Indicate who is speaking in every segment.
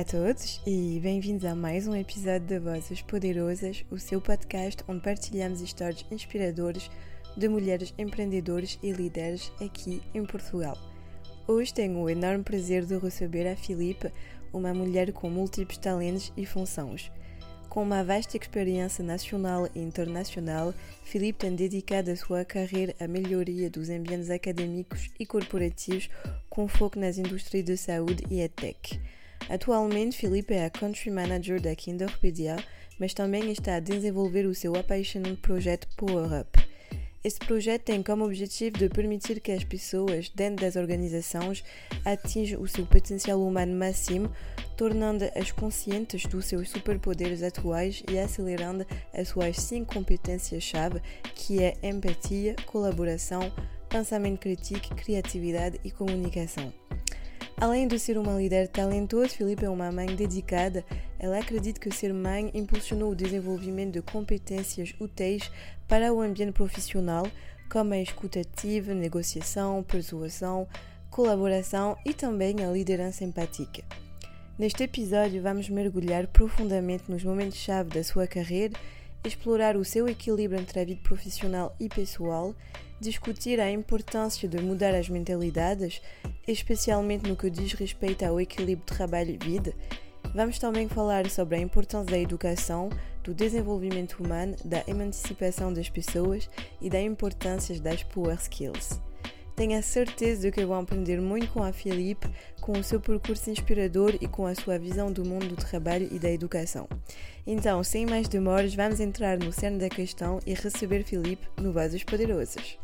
Speaker 1: Olá a todos e bem-vindos a mais um episódio de Vozes Poderosas, o seu podcast onde partilhamos histórias inspiradoras de mulheres empreendedoras e líderes aqui em Portugal. Hoje tenho o enorme prazer de receber a Filipe, uma mulher com múltiplos talentos e funções. Com uma vasta experiência nacional e internacional, Filipe tem dedicado a sua carreira à melhoria dos ambientes acadêmicos e corporativos com foco nas indústrias de saúde e EdTech. Atualmente, Filipe é a Country Manager da Kinderpedia, mas também está a desenvolver o seu apaixonante projeto Power Up. Este projeto tem como objetivo de permitir que as pessoas dentro das organizações atinjam o seu potencial humano máximo, tornando-as conscientes dos seus superpoderes atuais e acelerando as suas cinco competências-chave, que é empatia, colaboração, pensamento crítico, criatividade e comunicação. Além de ser uma líder talentosa, Filipe é uma mãe dedicada. Ela acredita que ser mãe impulsionou o desenvolvimento de competências úteis para o ambiente profissional, como a escutativa, negociação, persuasão, colaboração e também a liderança empática. Neste episódio, vamos mergulhar profundamente nos momentos-chave da sua carreira, explorar o seu equilíbrio entre a vida profissional e pessoal discutir a importância de mudar as mentalidades, especialmente no que diz respeito ao equilíbrio trabalho e vida. Vamos também falar sobre a importância da educação, do desenvolvimento humano, da emancipação das pessoas e da importância das power skills. Tenho a certeza de que vão aprender muito com a Filipe, com o seu percurso inspirador e com a sua visão do mundo do trabalho e da educação. Então, sem mais demoras, vamos entrar no cerne da questão e receber Filipe no Vozes Poderosas.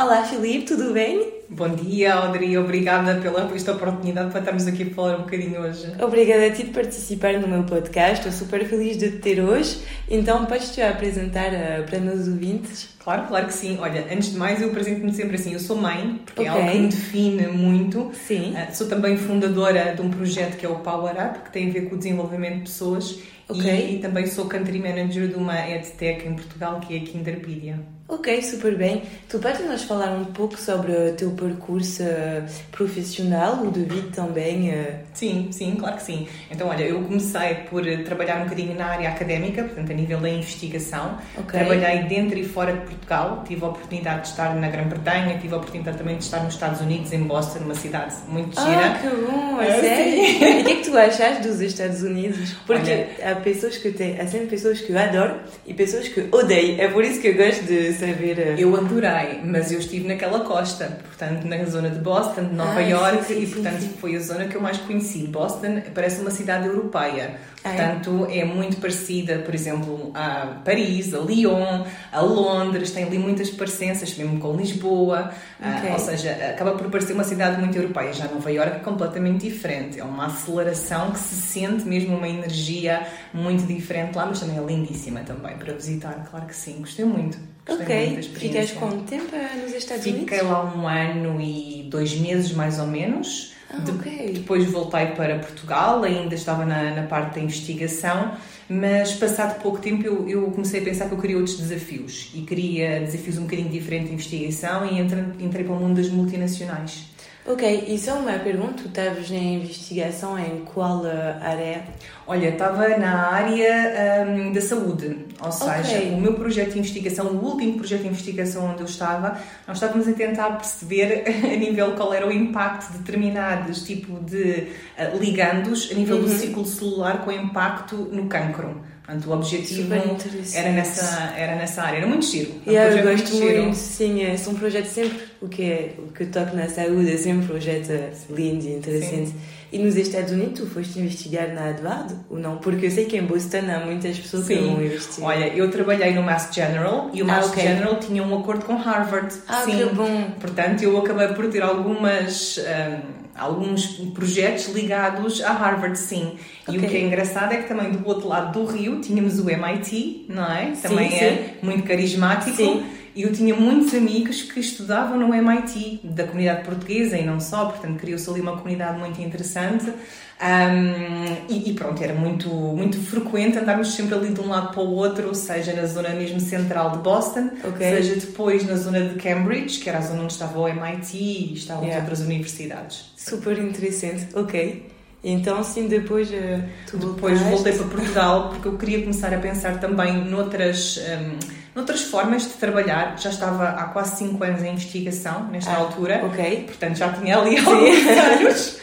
Speaker 1: Olá Filipe, tudo bem?
Speaker 2: Bom dia Audrey, obrigada pela esta oportunidade para estarmos aqui a falar um bocadinho hoje.
Speaker 1: Obrigada a ti por participar no meu podcast, estou super feliz de te ter hoje. Então, podes-te apresentar uh, para meus ouvintes?
Speaker 2: Claro, claro que sim. Olha, antes de mais, eu apresento-me sempre assim. Eu sou mãe, porque okay. é algo que me define muito.
Speaker 1: Sim. Uh,
Speaker 2: sou também fundadora de um projeto que é o Power Up, que tem a ver com o desenvolvimento de pessoas.
Speaker 1: Okay.
Speaker 2: E também sou country manager de uma EdTech em Portugal, que é a Kinderpedia.
Speaker 1: Ok, super bem. Tu podes nos falar um pouco sobre o teu percurso eh, profissional, o de vida também? Eh?
Speaker 2: Sim, sim, claro que sim. Então, olha, eu comecei por eh, trabalhar um bocadinho na área académica, portanto, a nível da investigação.
Speaker 1: Okay.
Speaker 2: Trabalhei dentro e fora de Portugal, tive a oportunidade de estar na Grã-Bretanha, tive a oportunidade também de estar nos Estados Unidos, em Boston, uma cidade muito gira.
Speaker 1: Ah, que bom, é sério? e o que é que tu achas dos Estados Unidos? Porque olha, há pessoas que têm, há sempre pessoas que eu adoro e pessoas que odeiam. É por isso que eu gosto de saber. Eh,
Speaker 2: eu adorei, mas eu estive naquela costa, portanto, na zona de Boston, de Nova ah, York, sim, sim, e portanto sim, foi a zona que eu mais conheci. Boston parece uma cidade europeia. Portanto, é? muito parecida, por exemplo, a Paris, a Lyon, a Londres, tem ali muitas parecenças, mesmo com Lisboa, ah, okay. ou seja, acaba por parecer uma cidade muito europeia. Já Nova York é completamente diferente, é uma aceleração que se sente mesmo uma energia muito diferente lá, mas também é lindíssima também para visitar, claro que sim, gostei muito.
Speaker 1: Gostei ok, ficas quanto tempo nos Estados
Speaker 2: Fiquei
Speaker 1: Unidos?
Speaker 2: Fiquei lá um ano e dois meses mais ou menos.
Speaker 1: Ah, de, okay.
Speaker 2: Depois voltei para Portugal, ainda estava na, na parte da investigação, mas passado pouco tempo eu, eu, comecei a pensar que eu queria outros desafios e queria desafios um bocadinho diferentes de investigação e entrei, entrei para o mundo das multinacionais.
Speaker 1: Ok, e só uma pergunta, tu estavas na investigação em qual eh, área?
Speaker 2: Olha, estava na área um, da saúde, ou seja, okay. o meu projeto de investigação, o último projeto de investigação onde eu estava, nós estávamos a tentar perceber a nível qual era o impacto de determinados tipo de uh, ligandos a nível uhum. do ciclo celular com impacto no cancro. Portanto, o objetivo era nessa, era nessa área. Era muito giro.
Speaker 1: Um yeah, eu gosto muito, muito sim. É, são projetos sempre, o que, é, o que toca na saúde é sempre um projeto lindo e interessante. Sim. E nos Estados Unidos, tu foste investigar na Advard ou não? Porque eu sei que em Boston há muitas pessoas
Speaker 2: Sim.
Speaker 1: que vão investigar.
Speaker 2: Olha, eu trabalhei no Mass General e o Mass ah, okay. General tinha um acordo com Harvard.
Speaker 1: Ah,
Speaker 2: Sim.
Speaker 1: que bom!
Speaker 2: Portanto, eu acabei por ter algumas. Um, alguns projetos ligados a Harvard, sim. Okay. E o que é engraçado é que também do outro lado do rio tínhamos o MIT, não é? Também
Speaker 1: sim,
Speaker 2: é
Speaker 1: sim.
Speaker 2: muito carismático.
Speaker 1: Sim.
Speaker 2: E eu tinha muitos amigos que estudavam no MIT, da comunidade portuguesa e não só, portanto criou-se ali uma comunidade muito interessante. Um, e, e, pronto, era muito, muito frequente andarmos sempre ali de um lado para o outro, seja na zona mesmo central de Boston,
Speaker 1: okay.
Speaker 2: seja depois na zona de Cambridge, que era a zona onde estava o MIT e estavam yeah. outras universidades.
Speaker 1: Super interessante, ok.
Speaker 3: Então, sim, depois uh,
Speaker 2: Depois voltei para Portugal porque eu queria começar a pensar também noutras, um, noutras formas de trabalhar. Já estava há quase 5 anos em investigação, nesta ah, altura.
Speaker 3: Ok.
Speaker 2: Portanto, já tinha ali alguns anos.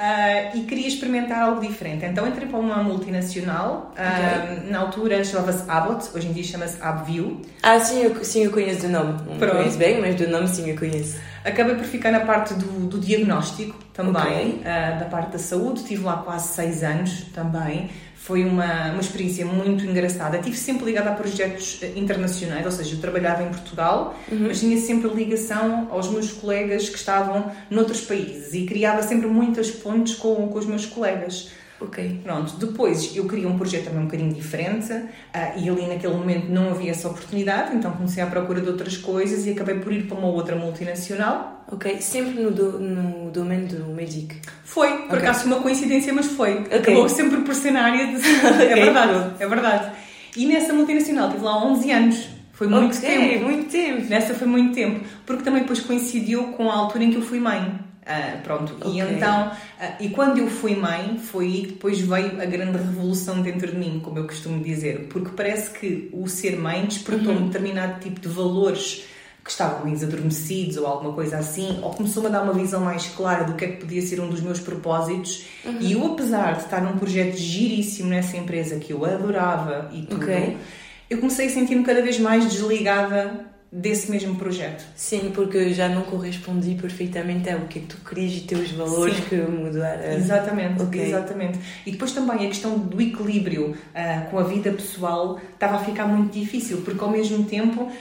Speaker 2: Uh, e queria experimentar algo diferente. Então entrei para uma multinacional, uh, okay. na altura chamava-se Abbott, hoje em dia chama-se AbbView.
Speaker 3: Ah, sim eu, sim, eu conheço do nome. Não Pronto. conheço bem, mas do nome sim eu conheço.
Speaker 2: Acabei por ficar na parte do, do diagnóstico também, okay. uh, da parte da saúde, estive lá quase seis anos também foi uma, uma experiência muito engraçada. Estive sempre ligada a projetos eh, internacionais, ou seja, eu trabalhava em Portugal, uhum. mas tinha sempre ligação aos meus colegas que estavam noutros países e criava sempre muitas pontes com, com os meus colegas.
Speaker 3: Ok.
Speaker 2: Pronto, depois eu queria um projeto também um bocadinho diferente uh, e ali naquele momento não havia essa oportunidade, então comecei à procura de outras coisas e acabei por ir para uma outra multinacional.
Speaker 3: Ok, sempre no, do, no domínio do Magic?
Speaker 2: Foi, por okay. acaso uma coincidência, mas foi. Okay. Acabou sempre por ser na área de... é verdade, é verdade. E nessa multinacional tive lá 11 anos. Foi muito okay, tempo.
Speaker 3: muito tempo.
Speaker 2: Nessa foi muito tempo. Porque também depois coincidiu com a altura em que eu fui mãe. Uh, pronto, okay. e então, uh, e quando eu fui mãe, foi aí que depois veio a grande revolução dentro de mim, como eu costumo dizer, porque parece que o ser mãe despertou uhum. um determinado tipo de valores que estavam mais adormecidos ou alguma coisa assim, ou começou-me a dar uma visão mais clara do que é que podia ser um dos meus propósitos. Uhum. E eu, apesar de estar num projeto giríssimo nessa empresa que eu adorava e tudo, okay. eu comecei a sentir-me cada vez mais desligada desse mesmo projeto.
Speaker 3: Sim, porque já não correspondi perfeitamente ao que é que tu querias e teus valores Sim. que mudaram.
Speaker 2: Exatamente, okay. exatamente. E depois também a questão do equilíbrio uh, com a vida pessoal estava a ficar muito difícil, porque ao mesmo tempo uh,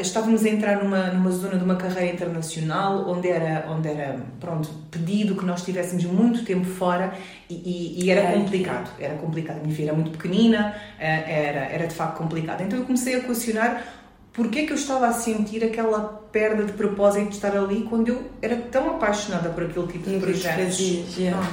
Speaker 2: estávamos a entrar numa, numa zona de uma carreira internacional onde era, onde era pronto, pedido que nós estivéssemos muito tempo fora e, e, e era complicado. Era complicado. A minha filha era muito pequenina, uh, era, era de facto complicado. Então eu comecei a questionar porque é que eu estava a sentir aquela perda de propósito de estar ali quando eu era tão apaixonada por aquele tipo de projetos.
Speaker 3: Yeah.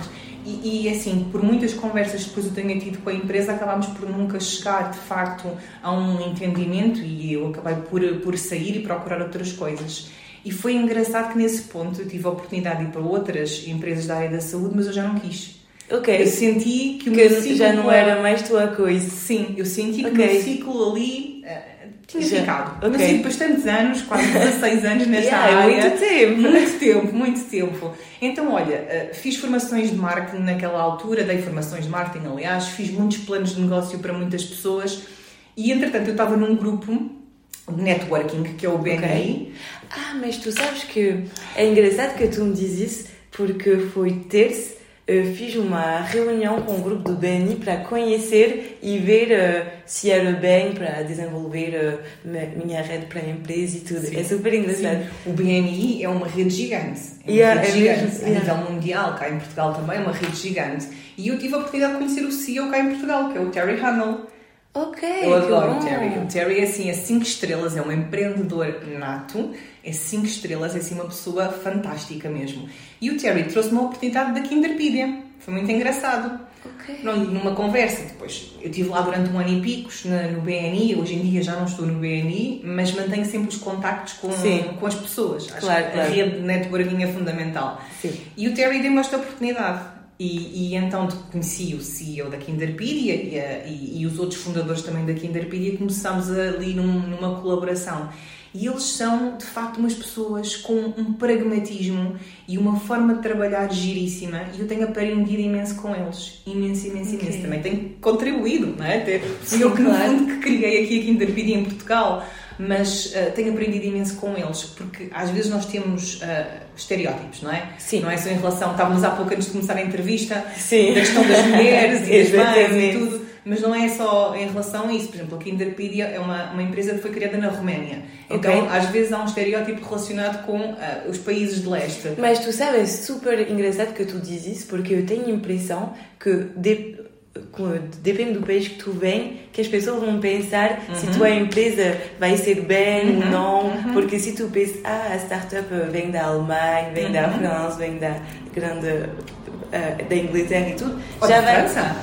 Speaker 2: E, e, assim, por muitas conversas que depois eu tenho tido com a empresa, acabámos por nunca chegar de facto a um entendimento e eu acabei por, por sair e procurar outras coisas. E foi engraçado que nesse ponto eu tive a oportunidade de ir para outras empresas da área da saúde, mas eu já não quis.
Speaker 3: Ok.
Speaker 2: Eu senti que o
Speaker 3: que meu ciclo. Já não era mais tua coisa.
Speaker 2: Sim, eu senti que okay. o meu ciclo ali eh, tinha Já. ficado. Okay. Nasci bastantes anos, quase 16 anos nesta
Speaker 3: yeah,
Speaker 2: área.
Speaker 3: muito tempo.
Speaker 2: Muito tempo, muito tempo. Então, olha, eh, fiz formações de marketing naquela altura, dei formações de marketing, aliás, fiz muitos planos de negócio para muitas pessoas e, entretanto, eu estava num grupo de networking, que é o BNI. Okay.
Speaker 3: Ah, mas tu sabes que é engraçado que tu me dizes porque foi terça fiz uma reunião com o grupo do BNI para conhecer e ver uh, se era bem para desenvolver uh, minha rede para a empresa e tudo. Sim. É super engraçado. Sim.
Speaker 2: O BNI é uma rede gigante. É uma yeah, rede é gigante. A nível mundial, cá em Portugal também é uma rede gigante. E eu tive a oportunidade de conhecer o CEO cá em Portugal, que é o Terry Hummel.
Speaker 3: Ok,
Speaker 2: Eu adoro o Terry. O Terry é assim, é 5 estrelas, é um empreendedor nato, é 5 estrelas, é assim uma pessoa fantástica mesmo. E o Terry trouxe uma oportunidade da Kinderpedia. Foi muito engraçado.
Speaker 3: Okay.
Speaker 2: Numa conversa, depois eu estive lá durante um ano e picos no BNI, hoje em dia já não estou no BNI, mas mantenho sempre os contactos com, com as pessoas.
Speaker 3: Acho claro,
Speaker 2: que a rede de networking é fundamental.
Speaker 3: Sim.
Speaker 2: E o Terry deu-me esta oportunidade. E, e, então conheci o CEO da Kinderpedia e, e, e, os outros fundadores também da Kinderpedia e começámos ali num, numa colaboração. E eles são, de facto, umas pessoas com um pragmatismo e uma forma de trabalhar giríssima e eu tenho aprendido imenso com eles. Imenso, imenso, okay. imenso. Também tenho contribuído, não é? Até eu que, no fundo, que criei aqui a Kinderpedia em Portugal mas uh, tenho aprendido imenso com eles, porque às vezes nós temos uh, estereótipos, não é?
Speaker 3: Sim.
Speaker 2: Não é só em relação, estávamos há pouco antes de começar a entrevista,
Speaker 3: Sim.
Speaker 2: da questão das mulheres e das mães e tudo, mas não é só em relação a isso. Por exemplo, a Kinderpedia é uma, uma empresa que foi criada na Roménia. Então, okay. às vezes há um estereótipo relacionado com uh, os países de leste.
Speaker 3: Mas tu sabes, é super engraçado que tu dizes isso, porque eu tenho a impressão que de depende do país que tu vem, que as pessoas vão pensar uhum. se tua empresa vai ser bem ou uhum. não, uhum. porque se tu pensas, ah, a startup vem da Alemanha, vem da uhum. França, vem da grande, uh, da Inglaterra e tudo,
Speaker 2: ou já vai... França?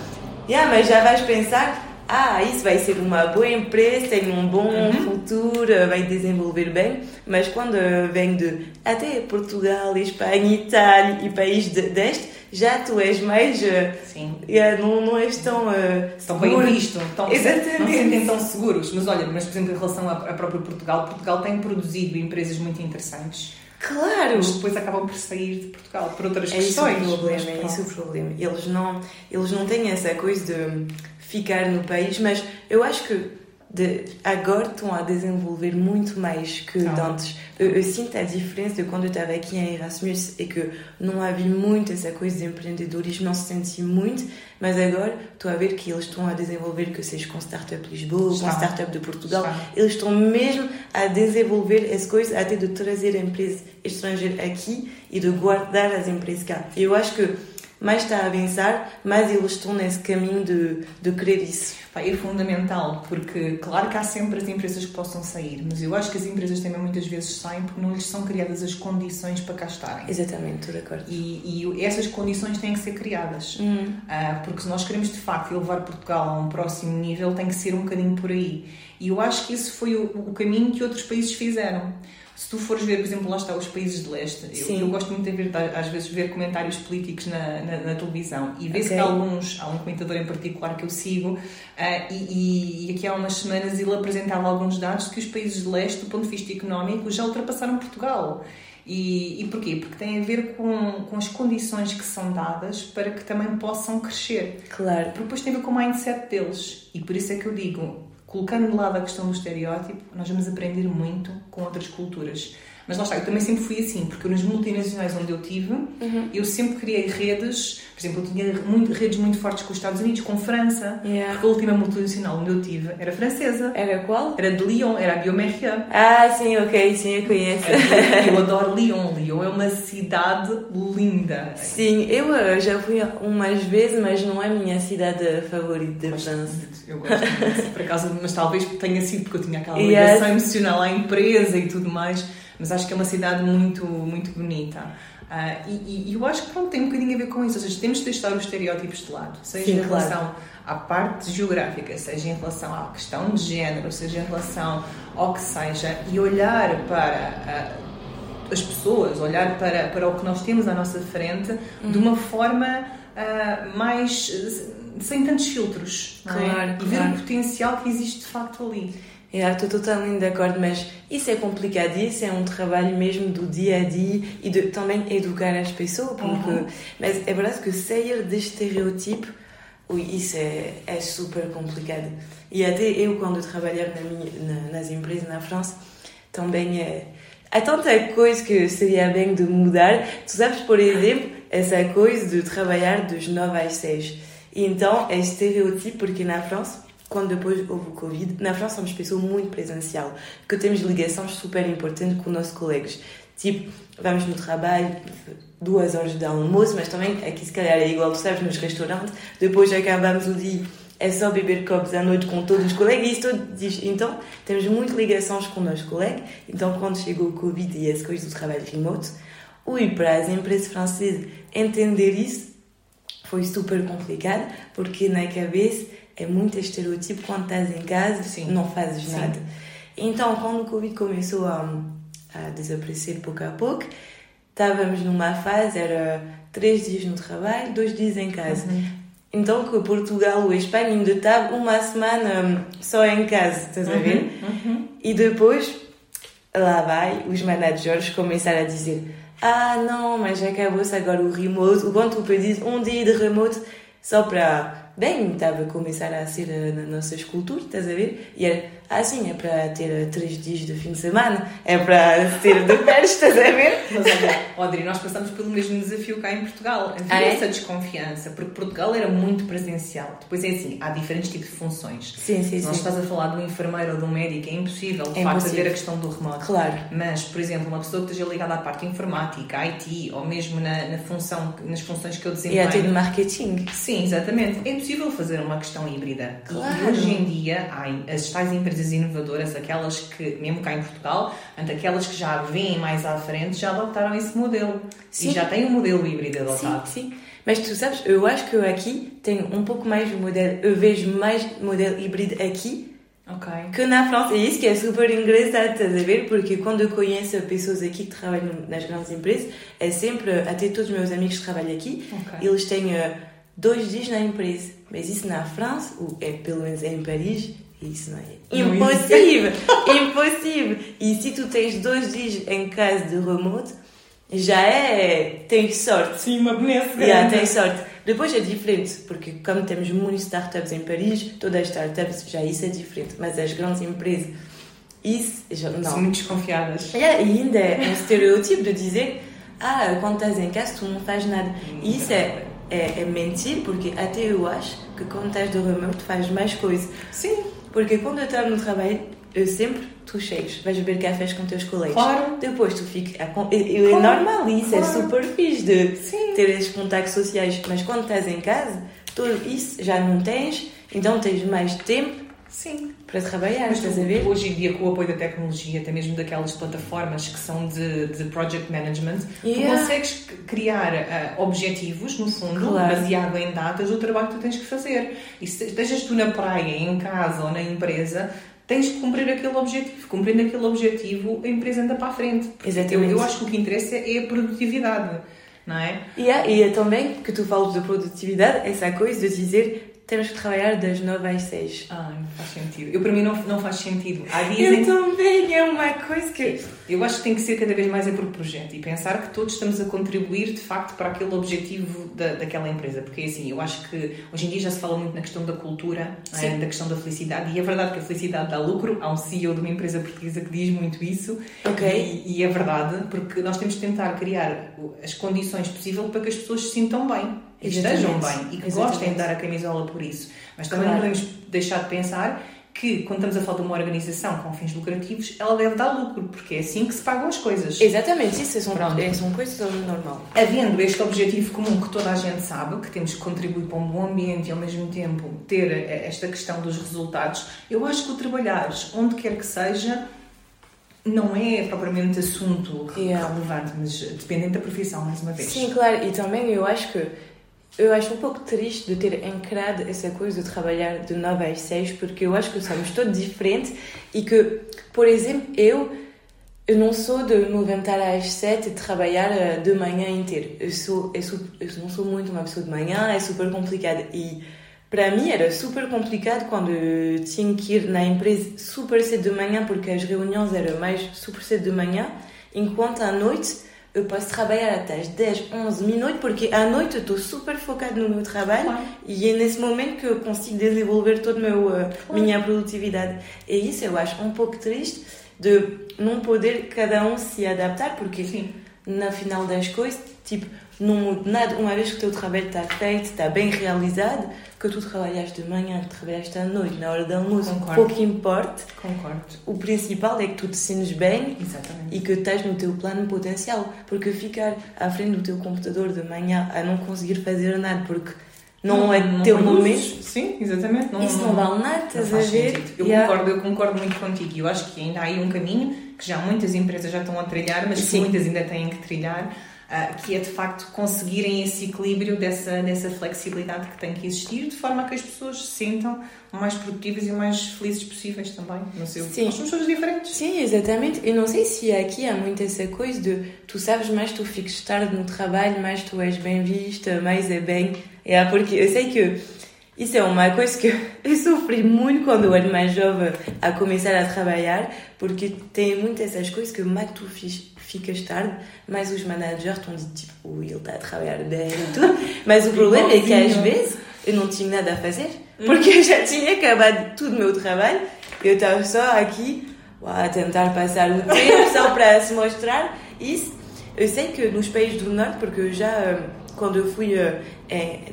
Speaker 3: Yeah, mas já vais pensar, ah, isso vai ser uma boa empresa, tem um bom uhum. futuro, vai desenvolver bem, mas quando vem de até Portugal, Espanha, Itália e países de, deste, já tu és mais. Eh,
Speaker 2: Sim.
Speaker 3: Yeah, não, não és tão. Uh,
Speaker 2: tão bem visto, tão, Exatamente. não se sentem tão seguros. Mas olha, mas por exemplo, em relação a, a próprio Portugal, Portugal tem produzido empresas muito interessantes.
Speaker 3: Claro!
Speaker 2: Mas depois acabam por sair de Portugal por outras
Speaker 3: é
Speaker 2: questões.
Speaker 3: Isso o problema, é isso o problema. Eles não, eles não têm essa coisa de ficar no país, mas eu acho que de, agora estão a desenvolver muito mais que ah. antes. Eu, eu, sinto a diferença de quando eu estava aqui em Erasmus e que não havia muito essa coisa de empreendedorismo, não se sentia muito, mas agora estou a ver que eles estão a desenvolver, que seja com Startup Lisboa, Está. com Startup de Portugal, Está. eles estão mesmo a desenvolver essa coisa, até de trazer empresas estrangeiras aqui e de guardar as empresas cá. Eu acho que mais está a avançar, mais eles estão nesse caminho de, de querer isso.
Speaker 2: é fundamental, porque claro que há sempre as empresas que possam sair, mas eu acho que as empresas também muitas vezes saem porque não lhes são criadas as condições para cá estarem.
Speaker 3: Exatamente, estou de acordo.
Speaker 2: E, e essas condições têm que ser criadas, uhum. uh, porque se nós queremos de facto levar Portugal a um próximo nível, tem que ser um bocadinho por aí. E eu acho que esse foi o, o caminho que outros países fizeram se tu fores ver, por exemplo, lá está os países de leste, eu, eu, gosto muito de ver, às vezes, ver comentários políticos na, na, na televisão e vê-se okay. que há alguns, há um comentador em particular que eu sigo, uh, e, e, aqui há umas semanas ele apresentava alguns dados que os países de leste, do ponto de vista económico, já ultrapassaram Portugal. E, e porquê? Porque tem a ver com, com as condições que são dadas para que também possam crescer.
Speaker 3: Claro.
Speaker 2: Porque depois tem a ver com o mindset deles. E por isso é que eu digo, colocando de lado a questão do estereótipo, nós vamos aprender muito com outras culturas. Mas lá está, eu também sempre fui assim, porque nas multinacionais onde eu tive, uhum. eu sempre criei redes, por exemplo, eu tinha muito, redes muito fortes com os Estados Unidos, com França, yeah. porque a última multinacional onde eu tive era francesa.
Speaker 3: Era qual?
Speaker 2: Era de Lyon, era a Biomerria.
Speaker 3: Ah, sim, ok, sim, eu conheço.
Speaker 2: Eu adoro Lyon, Lyon é uma cidade linda.
Speaker 3: Sim, eu já fui umas vezes, mas não é a minha cidade favorita da França.
Speaker 2: Eu gosto muito, por acaso, mas talvez tenha sido porque eu tinha aquela ligação yes. emocional à empresa e tudo mais mas acho que é uma cidade muito, muito bonita. Uh, e, e, eu acho que pronto, tem um bocadinho a ver com isso, ou seja, temos de deixar os estereótipos de lado, seja Sim, em relação claro. à parte geográfica, seja em relação à questão de género, seja em relação ao que seja, e olhar para uh, as pessoas, olhar para, para o que nós temos à nossa frente de uma forma uh, mais sem tantos filtros, claro, é? e claro. ver o potencial que existe de facto ali.
Speaker 3: Yeah, estou totalmente de acordo, mas isso é complicado, isso é um trabalho mesmo do dia a dia e de também educar as pessoas, porque, uhum. mas é verdade que sair deste estereotipo, ui, isso é, é super complicado. E até eu, quando trabalhava na minha, na, nas empresas na França, também é, há tanta coisa que seria bem de mudar. Tu sabes, por exemplo, essa coisa de trabalhar dos 9 às 6. E então, é estereotipo, porque na França, quando depois houve o Covid, na França somos pessoas muito presencial, que temos ligações super importantes com os nossos colegas. Tipo, vamos no trabalho, duas horas de almoço, mas também aqui se calhar é igual, tu sabes, nos restaurantes, depois acabamos o dia, é só beber copos à noite com todos os colegas, e isso tudo diz. Então, temos muitas ligações com os nossos colegas, então quando chegou o Covid e as coisas do trabalho remoto, ui, para as empresas francesas entender isso foi super complicado, porque na cabeça é muito estereotipo quando estás em casa, Sim. não fazes Sim. nada. Então, quando o Covid começou a, a desaparecer pouco a pouco, estávamos numa fase, era três dias no trabalho, dois dias em casa. Uhum. Então, que Portugal ou Espanha ainda estava uma semana só em casa, estás a ver? Uhum. Uhum. E depois, lá vai, os managers começaram a dizer ah, não, mas acabou-se agora o remote. O quanto tu pedis um dia de remote só para bem, estava a começar a ser na nossa escultura, estás a ver? E era, ah, sim, é para ter três dias de fim de semana, é para ter de férias, estás a ver?
Speaker 2: Mas olha, Adri, nós passamos pelo mesmo desafio cá em Portugal. Havia ah, é? essa desconfiança, porque Portugal era muito presencial. Depois é assim, há diferentes tipos de funções.
Speaker 3: Sim, sim,
Speaker 2: Se nós estás a falar de um enfermeiro ou de um médico, é impossível, de é facto, haver a questão do remoto.
Speaker 3: Claro.
Speaker 2: Mas, por exemplo, uma pessoa que esteja ligada à parte informática, IT, ou mesmo na, na função, nas funções que eu desempenho...
Speaker 3: E até de marketing.
Speaker 2: Sim, exatamente. É possível fazer uma questão híbrida. Claro. E hoje em dia, há as tais empresas empresas inovadoras, aquelas que, mesmo cá em Portugal, aquelas que já vêm mais à frente, já adotaram esse modelo. Sim. E já têm um modelo híbrido adotado.
Speaker 3: Sim, sim. Mas tu sabes, eu acho que aqui tem um pouco mais o modelo, eu vejo mais modelo híbrido aqui
Speaker 2: okay.
Speaker 3: que na França. E isso que é super engraçado, estás a ver? Porque quando eu conheço pessoas aqui que trabalham nas grandes empresas, é sempre, até todos os meus amigos que trabalham aqui, okay. eles têm uh, dois dias na empresa. Mas isso na França, ou é pelo menos em Paris, isso não é impossível! impossível! E se tu tens dois dias em casa de remoto, já é. tens sorte.
Speaker 2: Sim, uma benesse
Speaker 3: Já tens sorte. Depois é diferente, porque como temos muitas startups em Paris, todas as startups já isso é diferente, mas as grandes empresas, isso já não.
Speaker 2: São muito desconfiadas.
Speaker 3: É, e ainda é um estereótipo de dizer, ah, quando estás em casa tu não fazes nada. E isso é, é, é mentir, porque até eu acho que quando estás do remoto fazes mais coisas.
Speaker 2: Sim.
Speaker 3: Porque quando eu estava no trabalho, eu sempre tu chegas, vais beber cafés com teus colegas.
Speaker 2: Claro.
Speaker 3: Depois tu ficas. É, é normal isso, é claro. é super fixe de Sim. ter esses contactos sociais. Mas quando estás em casa, tudo isso já não tens, então tens mais tempo
Speaker 2: Sim.
Speaker 3: Para trabalhar, estás a ver?
Speaker 2: Hoje em dia, com o apoio da tecnologia, até mesmo daquelas plataformas que são de, de project management, yeah. tu consegues criar uh, objetivos, no fundo, claro. baseado em datas do trabalho que tu tens que fazer. E se estejas tu na praia, em casa ou na empresa, tens de cumprir aquele objetivo. Cumprindo aquele objetivo, a empresa anda para a frente.
Speaker 3: Exatamente.
Speaker 2: Eu, eu acho que o que interessa é a produtividade, não é?
Speaker 3: Yeah, e é também que tu falas de produtividade, essa coisa de dizer temos que trabalhar das 9 às 6.
Speaker 2: Ah, não faz sentido. Eu, para mim, não, não faz sentido.
Speaker 3: Há dias eu também, é uma coisa que.
Speaker 2: Eu acho que tem que ser cada vez mais é por projeto e pensar que todos estamos a contribuir, de facto, para aquele objetivo da, daquela empresa. Porque, assim, eu acho que hoje em dia já se fala muito na questão da cultura, é? da questão da felicidade, e é verdade que a felicidade dá lucro. Há um CEO de uma empresa portuguesa que diz muito isso.
Speaker 3: Ok.
Speaker 2: E, e é verdade, porque nós temos de tentar criar as condições possíveis para que as pessoas se sintam bem e estejam bem e que Exatamente. gostem de dar a camisola por isso. Mas também claro. não podemos deixar de pensar que, quando estamos a falar de uma organização com fins lucrativos, ela deve dar lucro, porque é assim que se pagam as coisas.
Speaker 3: Exatamente, isso é um, é um coisa normal.
Speaker 2: Havendo este objetivo comum que toda a gente sabe, que temos que contribuir para um bom ambiente e, ao mesmo tempo, ter esta questão dos resultados, eu acho que o trabalhares onde quer que seja não é propriamente assunto yeah. relevante, mas dependente da profissão, mais uma vez.
Speaker 3: Sim, claro, e também eu acho que eu acho um pouco triste de ter encarado essa coisa de trabalhar de 9 às 6, porque eu acho que somos todos diferentes e que, por exemplo, eu, eu não sou de me levantar às 7 e trabalhar eh, de manhã inteira. Eu, sou, eu, sou, eu não sou muito uma pessoa de manhã, é super complicado. E para mim era super complicado quando tinha que ir na empresa super cedo de manhã, porque as reuniões eram mais super cedo de manhã, enquanto à noite eu posso trabalhar até às 10, 11 minutos, porque à noite eu estou super focado no meu trabalho claro. e é nesse momento que eu consigo desenvolver toda a uh, claro. minha produtividade. E isso eu acho um pouco triste de não poder cada um se adaptar, porque Sim. na final das coisas, tipo, não muda nada. Uma vez que o teu trabalho está feito, está bem realizado, que tu trabalhaste de manhã, que trabalhaste à noite, na hora do almoço, Concordo. pouco importa.
Speaker 2: Concordo.
Speaker 3: O principal é que tu te sentes bem
Speaker 2: Exatamente.
Speaker 3: e que estás no teu plano potencial. Porque ficar à frente do teu computador de manhã a não conseguir fazer nada porque não, não é não teu momento.
Speaker 2: Sim, exatamente.
Speaker 3: Não, Isso não, não vale nada, estás a ver?
Speaker 2: Eu, yeah. concordo, eu concordo muito contigo. Eu acho que ainda há aí um caminho que já muitas empresas já estão a trilhar, mas que muitas ainda têm que trilhar que é de facto conseguirem esse equilíbrio dessa, dessa flexibilidade que tem que existir, de forma a que as pessoas se sintam o mais produtivas e mais felizes possíveis também. Não sei, Sim. Nós somos pessoas diferentes.
Speaker 3: Sim, exatamente. Eu não sei se aqui há muito essa coisa de tu sabes mais tu ficas tarde no trabalho, mais tu és bem vista, mais é bem. É porque eu sei que isso é uma coisa que eu sofri muito quando eu era mais jovem a começar a trabalhar, porque tem muitas essas coisas que mais tu fiz ficas tarde, mas os managers estão de tipo, ele está a trabalhar bem e tudo. Mas o problema é que às vezes eu não tinha nada a fazer, porque eu já tinha acabado todo o meu trabalho, eu estava só aqui a tentar passar o tempo só para se mostrar. Isso, eu sei que nos países do norte, porque eu já quando eu fui uh,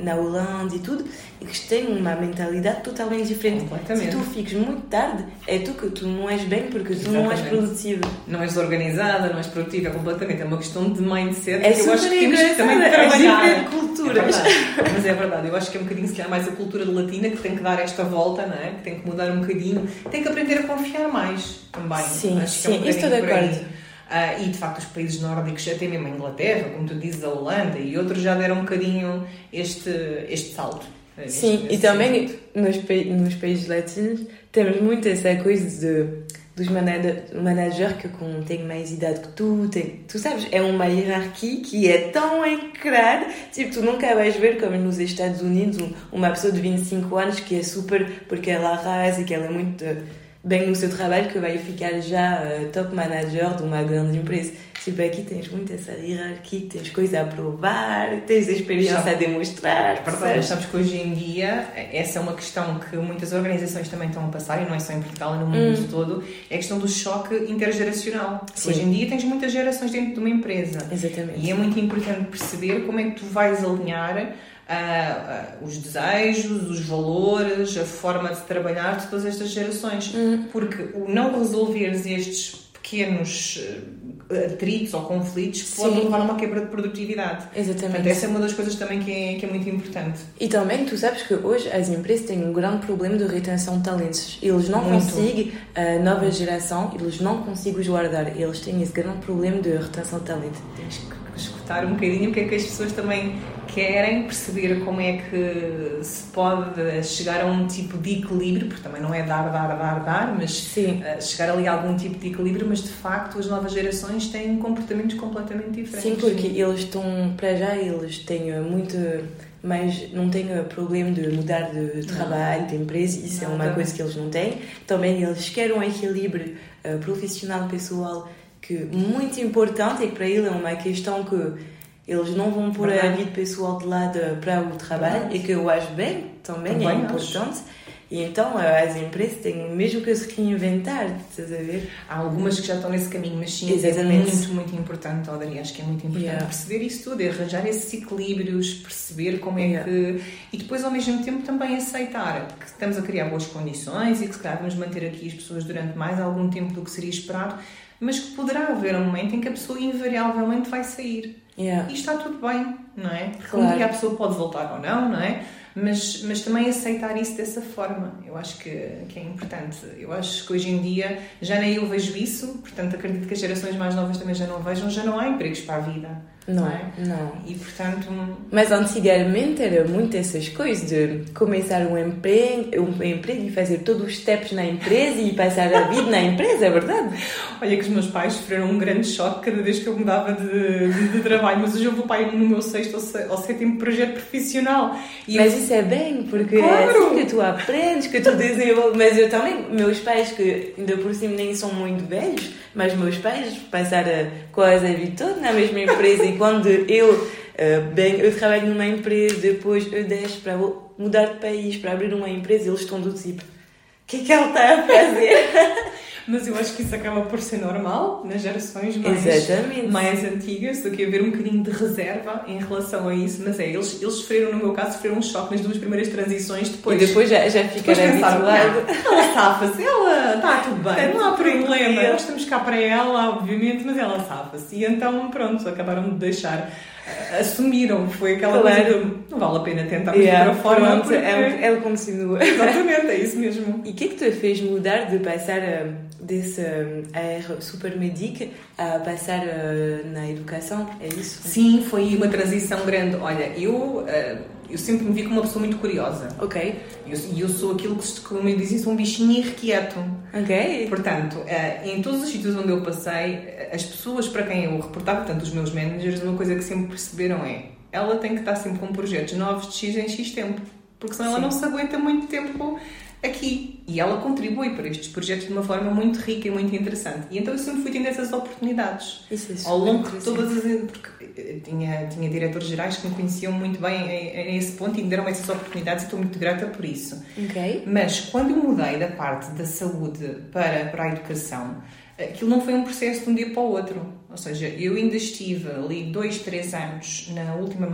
Speaker 3: na Holanda e tudo, eles têm uma mentalidade totalmente diferente. Se tu fiques muito tarde, é tu que tu não és bem porque tu Exatamente. não és produtiva.
Speaker 2: Não és organizada, não és produtiva, é completamente. É uma questão de mindset
Speaker 3: é
Speaker 2: que eu acho que
Speaker 3: temos que também trabalhar. É culturas.
Speaker 2: É Mas é verdade, eu acho que é um bocadinho, se calhar, mais a cultura latina que tem que dar esta volta, não é? que tem que mudar um bocadinho, tem que aprender a confiar mais também.
Speaker 3: Sim, acho sim, que é um estou de acordo.
Speaker 2: Uh, e de facto os países nórdicos, até mesmo a Inglaterra, como tu dizes, a Holanda e outros já deram um bocadinho este, este salto.
Speaker 3: Eh, Sim, e também nos, nos países latinos temos muito essa coisa de, dos managers que com, têm mais idade que tu, tem, tu sabes, é uma hierarquia que é tão encrada, tipo, tu nunca vais ver como nos Estados Unidos uma pessoa de 25 anos que é super, porque ela arrasa e que ela é muito bem no seu trabalho que vai ficar já uh, top manager de uma grande empresa. Tipo, aqui tens muito essa hierarquia, tens coisa a provar, tens experiência Já. a demonstrar.
Speaker 2: Verdade, sabes que hoje em dia, essa é uma questão que muitas organizações também estão a passar, e não é só em Portugal, é no mundo hum. todo, é a questão do choque intergeracional. Sim. Hoje em dia tens muitas gerações dentro de uma empresa.
Speaker 3: Exatamente.
Speaker 2: E é muito importante perceber como é que tu vais alinhar Uh, uh, os desejos, os valores, a forma de trabalhar de todas estas gerações. Uhum. Porque o não resolveres estes pequenos uh, atritos ou conflitos pode levar a uma quebra de produtividade.
Speaker 3: Exatamente.
Speaker 2: Portanto, essa é uma das coisas também que é, que é muito importante.
Speaker 3: E também, tu sabes que hoje as empresas têm um grande problema de retenção de talentos. Eles não muito. conseguem, a nova geração, eles não conseguem os guardar. Eles têm esse grande problema de retenção de talento.
Speaker 2: Tens que um bocadinho o que é que as pessoas também querem perceber como é que se pode chegar a um tipo de equilíbrio, porque também não é dar, dar, dar, dar, mas Sim. Eh, chegar ali a algum tipo de equilíbrio, mas de facto as novas gerações têm comportamentos completamente diferentes.
Speaker 3: Sim, porque eles estão, para já, eles têm muito mas não têm problema de mudar de trabalho, de empresa, isso não, é uma não. coisa que eles não têm. Também eles querem um equilíbrio uh, profissional pessoal que muito importante e que para ele é uma questão que eles não vão pôr a vida pessoal de lado para o trabalho Verdade. e que eu acho bem, também, também é importante. Acho. E então as empresas têm mesmo que se reinventar, estás a ver?
Speaker 2: Há algumas que já estão nesse caminho, mas sim, é Exatamente. é muito, muito importante, Audrey, acho que é muito importante yeah. perceber isso tudo, arranjar esses equilíbrios, perceber como é yeah. que... E depois, ao mesmo tempo, também aceitar que estamos a criar boas condições e que se calhar vamos manter aqui as pessoas durante mais algum tempo do que seria esperado, mas que poderá haver um momento em que a pessoa invariavelmente vai sair.
Speaker 3: Yeah.
Speaker 2: E está tudo bem, não é? Claro. Um dia a pessoa pode voltar ou não, não é? Mas, mas também aceitar isso dessa forma, eu acho que, que é importante. Eu acho que hoje em dia já nem eu vejo isso, portanto acredito que as gerações mais novas também já não vejam, já não há empregos para a vida.
Speaker 3: Não,
Speaker 2: é?
Speaker 3: não.
Speaker 2: E portanto.
Speaker 3: Mas antigamente era muito essas coisas de começar um emprego, um emprego e fazer todos os steps na empresa e passar a vida na empresa, é verdade?
Speaker 2: Olha que os meus pais sofreram um grande choque cada vez que eu mudava de, de, de trabalho, mas hoje eu vou pai no meu sexto ou sétimo projeto profissional.
Speaker 3: E mas eu... isso é bem, porque claro. é assim que tu aprendes, que tu desenvolves. Mas eu também, meus pais, que ainda por cima nem são muito velhos, mas meus pais passaram quase a vida toda na mesma empresa e quando eu, uh, bem, eu trabalho numa empresa, depois eu deixo para mudar de país, para abrir uma empresa, eles estão do tipo, o que é que ela está a fazer?
Speaker 2: Mas eu acho que isso acaba por ser normal nas gerações mais, mais antigas do que haver um bocadinho de reserva em relação a isso. Mas é, eles, eles sofreram, no meu caso, sofreram um choque nas duas primeiras transições. Depois,
Speaker 3: e depois já, já ficaram habituado.
Speaker 2: Ela safa-se, ela está tudo bem, não há problema. Nós estamos cá para ela, obviamente, mas ela safa-se. E então, pronto, acabaram de deixar assumiram, foi aquela claro. coisa de não vale a pena tentar yeah, outra forma.
Speaker 3: Pronto, porque... ela, ela continua.
Speaker 2: Exatamente, é isso mesmo.
Speaker 3: E o que é que te fez mudar de passar uh, desse uh, era super médico a passar uh, na educação? É isso?
Speaker 2: Sim, foi uma transição grande. Olha, eu eu sempre me vi como uma pessoa muito curiosa.
Speaker 3: Ok.
Speaker 2: E eu, eu, sou aquilo que, como eu dizia, sou um bichinho irrequieto.
Speaker 3: Ok.
Speaker 2: Portanto, uh, em todos os sítios onde eu passei, as pessoas para quem eu reportava, portanto, os meus managers, uma coisa que sempre perceberam é ela tem que estar sempre com projetos novos de X em X tempo. Porque senão Sim. ela não se aguenta muito tempo aqui. E ela contribui para estes projetos de uma forma muito rica e muito interessante. E então eu sempre fui tendo essas oportunidades.
Speaker 3: Isso, isso
Speaker 2: ao longo de todas as. Porque tinha, tinha diretores gerais que me conheciam muito bem a, esse ponto e me deram essas oportunidades e estou muito grata por isso.
Speaker 3: Okay.
Speaker 2: Mas quando eu mudei da parte da saúde para, para a educação, aquilo não foi um processo de um dia para o outro. Ou seja, eu ainda estive ali dois, três anos na última,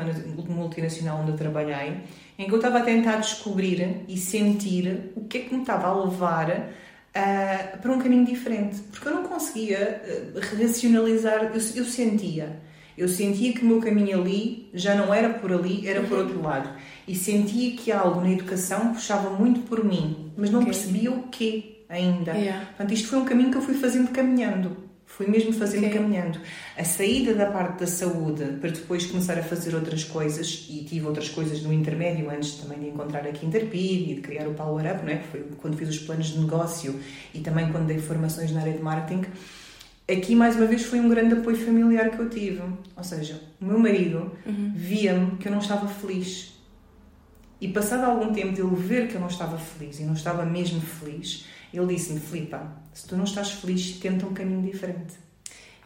Speaker 2: multinacional onde eu trabalhei, em que eu estava a tentar descobrir e sentir o que é que me estava a levar uh, para um caminho diferente. Porque eu não conseguia uh, racionalizar, eu, eu, sentia. Eu sentia que o meu caminho ali já não era por ali, era por uhum. outro lado. E sentia que algo na educação puxava muito por mim, mas não okay. percebia o quê ainda. Yeah. Portanto, isto foi um caminho que eu fui fazendo caminhando. Fui mesmo fazendo okay. caminhando. A saída da parte da saúde para depois começar a fazer outras coisas, e tive outras coisas no intermédio antes também de encontrar a Interpid e de criar o Power Up, não é? que foi quando fiz os planos de negócio e também quando dei formações na área de marketing. Aqui, mais uma vez, foi um grande apoio familiar que eu tive. Ou seja, o meu marido uhum. via-me que eu não estava feliz. E passado algum tempo de ele ver que eu não estava feliz e não estava mesmo feliz, ele disse-me: Filipa, se tu não estás feliz, tenta um caminho diferente.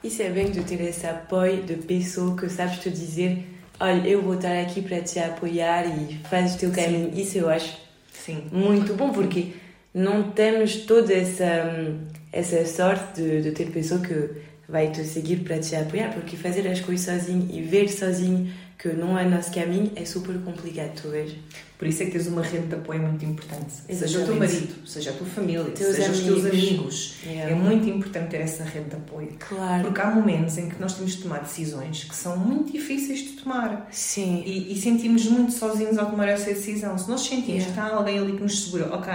Speaker 3: Isso é bem de ter esse apoio de pessoa que sabes te dizer: Olha, eu vou estar aqui para te apoiar e faz o teu caminho. Sim. Isso eu acho Sim. muito bom porque não temos toda essa, essa sorte de, de ter pessoa que vai te seguir para te apoiar, porque fazer as coisas sozinho e ver sozinho que não é nosso caminho é super complicado, tu vês?
Speaker 2: Por isso é que tens uma rede de apoio muito importante. Exatamente. Seja o teu marido, seja a tua família, teus seja amigos. os teus amigos. Yeah. É muito importante ter essa rede de apoio.
Speaker 3: Claro.
Speaker 2: Porque há momentos em que nós temos de tomar decisões que são muito difíceis de tomar.
Speaker 3: Sim.
Speaker 2: E, e sentimos muito sozinhos ao tomar essa decisão. Se nós sentimos yeah. que há alguém ali que nos segura, ok,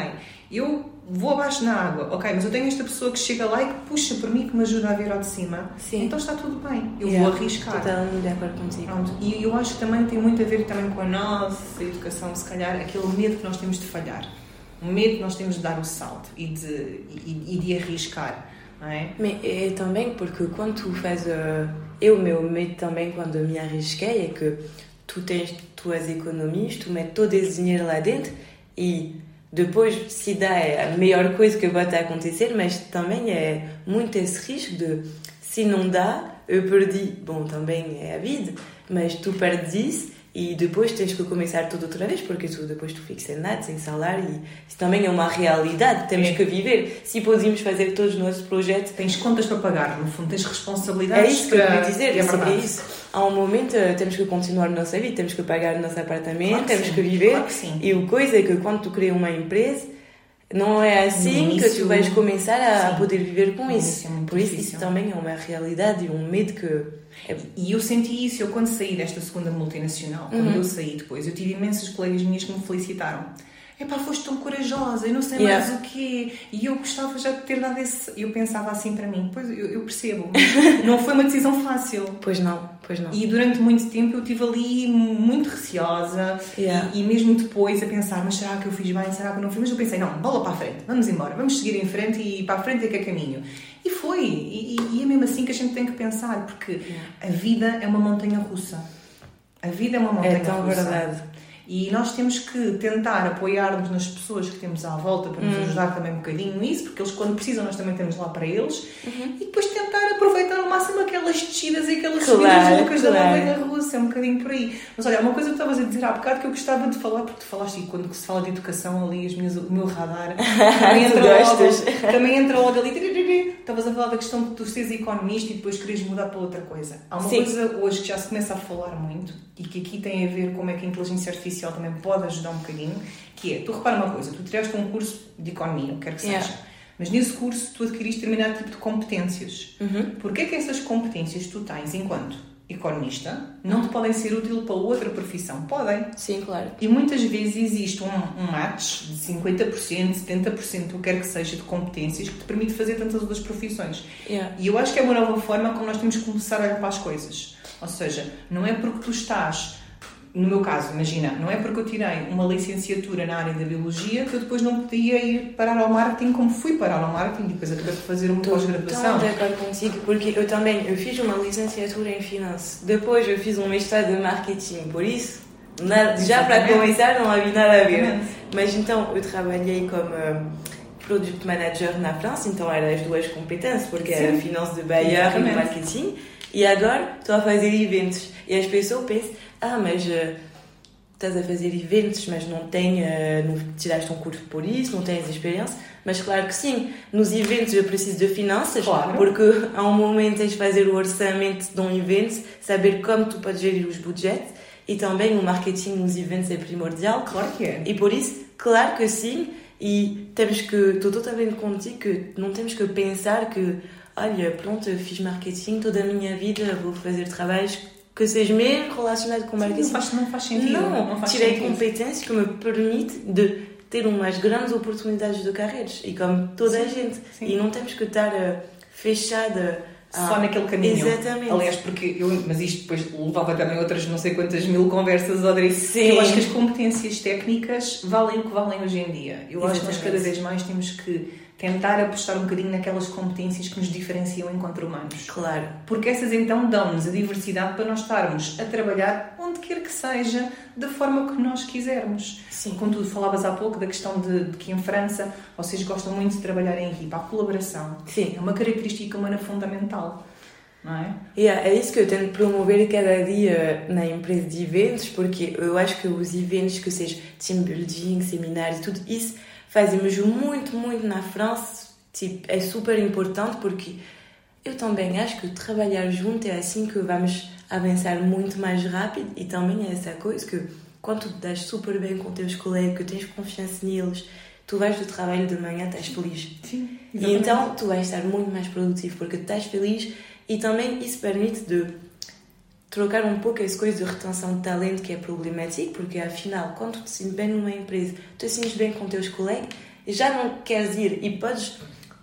Speaker 2: eu vou abaixo na água, ok, mas eu tenho esta pessoa que chega lá e que puxa por mim, que me ajuda a vir ao de cima, Sim. então está tudo bem, eu yeah. vou arriscar.
Speaker 3: Totalmente de acordo contigo.
Speaker 2: Pronto. E eu acho que também tem muito a ver também com a nossa educação, se calhar, aquele medo que nós temos de falhar, o medo que nós temos de dar o salto e de, e, e de arriscar. Não é?
Speaker 3: Mas é também porque quando tu fazes. Uh, eu, meu medo também, quando me arrisquei, é que tu tens tuas economias, tu metes todo esse dinheiro lá dentro e depois, se dá, é a melhor coisa que vai acontecer, mas também é muito esse risco de, se não dá, eu perdi. Bom, também é a vida, mas tu perdes isso e depois tens que começar tudo outra vez porque tu depois tu ficas sem nada, sem salário e isso também é uma realidade, temos é. que viver. Se podíamos fazer todos os nossos projetos...
Speaker 2: Tens contas para pagar, no fundo tens responsabilidades
Speaker 3: É isso que eu queria dizer, é, é isso. Há um momento eh, temos que continuar a nossa vida, temos que pagar o nosso apartamento, claro temos sim. que viver
Speaker 2: claro que
Speaker 3: e o coisa é que quando tu crias uma empresa não é assim início, que tu vais começar a sim. poder viver com isso. É Por isso, isso também é uma realidade e um medo que. É...
Speaker 2: E eu senti isso, eu quando saí desta segunda multinacional, quando uhum. eu saí depois, eu tive imensas colegas minhas que me felicitaram epá, foste tão corajosa, eu não sei yeah. mais o quê. E eu gostava já de ter dado esse. Eu pensava assim para mim, pois eu, eu percebo, não foi uma decisão fácil.
Speaker 3: Pois não, pois não.
Speaker 2: E durante muito tempo eu estive ali muito receosa
Speaker 3: yeah.
Speaker 2: e, e, mesmo depois a pensar, mas será que eu fiz bem, será que eu não fiz? Mas eu pensei, não, bola para a frente, vamos embora, vamos seguir em frente e para a frente é que é caminho. E foi, e, e é mesmo assim que a gente tem que pensar, porque yeah. a vida é uma montanha russa. A vida é uma montanha russa. É
Speaker 3: tão russa. verdade.
Speaker 2: E nós temos que tentar apoiar-nos nas pessoas que temos à volta para nos hum. ajudar também um bocadinho nisso, porque eles, quando precisam, nós também temos lá para eles.
Speaker 3: Uhum.
Speaker 2: E depois tentar aproveitar ao máximo aquelas descidas e aquelas claro, subidas loucas claro. da montanha russa, é um bocadinho por aí. Mas olha, uma coisa que estavas a dizer há bocado que eu gostava de falar, porque tu falaste, e quando se fala de educação ali, as minhas, o meu radar também entra, logo, também entra logo ali. Estavas a falar da questão de tu seres economista e depois queres mudar para outra coisa. Há uma Sim. coisa hoje que já se começa a falar muito e que aqui tem a ver como é que a inteligência artificial também pode ajudar um bocadinho, que é, tu repara uma coisa, tu tiraste um curso de economia, o que quer que seja, yeah. mas nesse curso tu adquiriste determinado tipo de competências.
Speaker 3: Uhum.
Speaker 2: Porquê é que essas competências tu tens enquanto economista não te podem ser útil para outra profissão? Podem.
Speaker 3: Sim, claro.
Speaker 2: E muitas vezes existe um, um match de 50%, 70%, o que quer que seja, de competências que te permite fazer tantas outras profissões.
Speaker 3: Yeah.
Speaker 2: E eu acho que é uma nova forma como nós temos que começar a olhar para as coisas. Ou seja, não é porque tu estás no meu caso, imagina, não é porque eu tirei uma licenciatura na área da biologia que eu depois não podia ir parar ao marketing como fui parar ao marketing e depois acabei de fazer uma pós-graduação.
Speaker 3: Estou de acordo contigo, porque eu também eu fiz uma licenciatura em finanças, depois eu fiz um mestrado de marketing, por isso, nada, já para começar não havia nada a ver. Mas então eu trabalhei como uh, Product Manager na França, então eram as duas competências, porque Sim. era finanças de Bayer e marketing, e agora estou a fazer eventos. E as pessoas pensam ah, mas uh, estás a fazer eventos, mas não, tem, uh, não tiraste um curso por isso, não tens experiência. Mas claro que sim, nos eventos eu preciso de finanças,
Speaker 2: claro.
Speaker 3: porque há um momento tens de fazer o orçamento de um evento, saber como tu podes gerir os budgets e também o marketing nos eventos é primordial.
Speaker 2: Claro que é.
Speaker 3: E por isso, claro que sim, e temos que, estou totalmente contigo que não temos que pensar que, olha, pronto, fiz marketing toda a minha vida, vou fazer trabalhos que seja mesmo relacionado com marketing.
Speaker 2: Sim, não, faz, não faz sentido.
Speaker 3: Não,
Speaker 2: não faz
Speaker 3: tirei
Speaker 2: sentido.
Speaker 3: competências que me permite de ter umas grandes oportunidades de carreiras e como toda a gente.
Speaker 2: sim.
Speaker 3: E não temos que estar uh, fechada
Speaker 2: só naquele caminho.
Speaker 3: Exatamente.
Speaker 2: Aliás, porque eu, mas isto depois levava também outras não sei quantas mil conversas, Audrey.
Speaker 3: Sim.
Speaker 2: Eu acho que as competências técnicas valem o que valem hoje em dia. Eu acho que nós cada vez mais temos que tentar apostar um bocadinho naquelas competências que nos diferenciam enquanto humanos.
Speaker 3: Claro.
Speaker 2: Porque essas então dão-nos a diversidade para nós estarmos a trabalhar onde quer que seja, da forma que nós quisermos.
Speaker 3: Sim.
Speaker 2: Tu falavas há pouco da questão de, de que em França vocês gostam muito de trabalhar em equipa, a colaboração.
Speaker 3: Sim.
Speaker 2: É uma característica humana fundamental. Não é?
Speaker 3: Yeah, é isso que eu tento promover cada dia na empresa de eventos, porque eu acho que os eventos, que seja team building, seminários, tudo isso, fazemos muito, muito na França. Tipo, é super importante porque eu também acho que trabalhar junto é assim que vamos avançar muito mais rápido e também é essa coisa que quando tu te das super bem com teus colegas, que tens confiança neles, tu vais do trabalho de manhã, estás feliz.
Speaker 2: Sim.
Speaker 3: E então tu vais estar muito mais produtivo porque estás feliz e também isso permite de trocar um pouco essa coisa de retenção de talento que é problemático, porque afinal, quando tu te sentes bem numa empresa, tu te sentes bem com teus colegas, já não queres ir e podes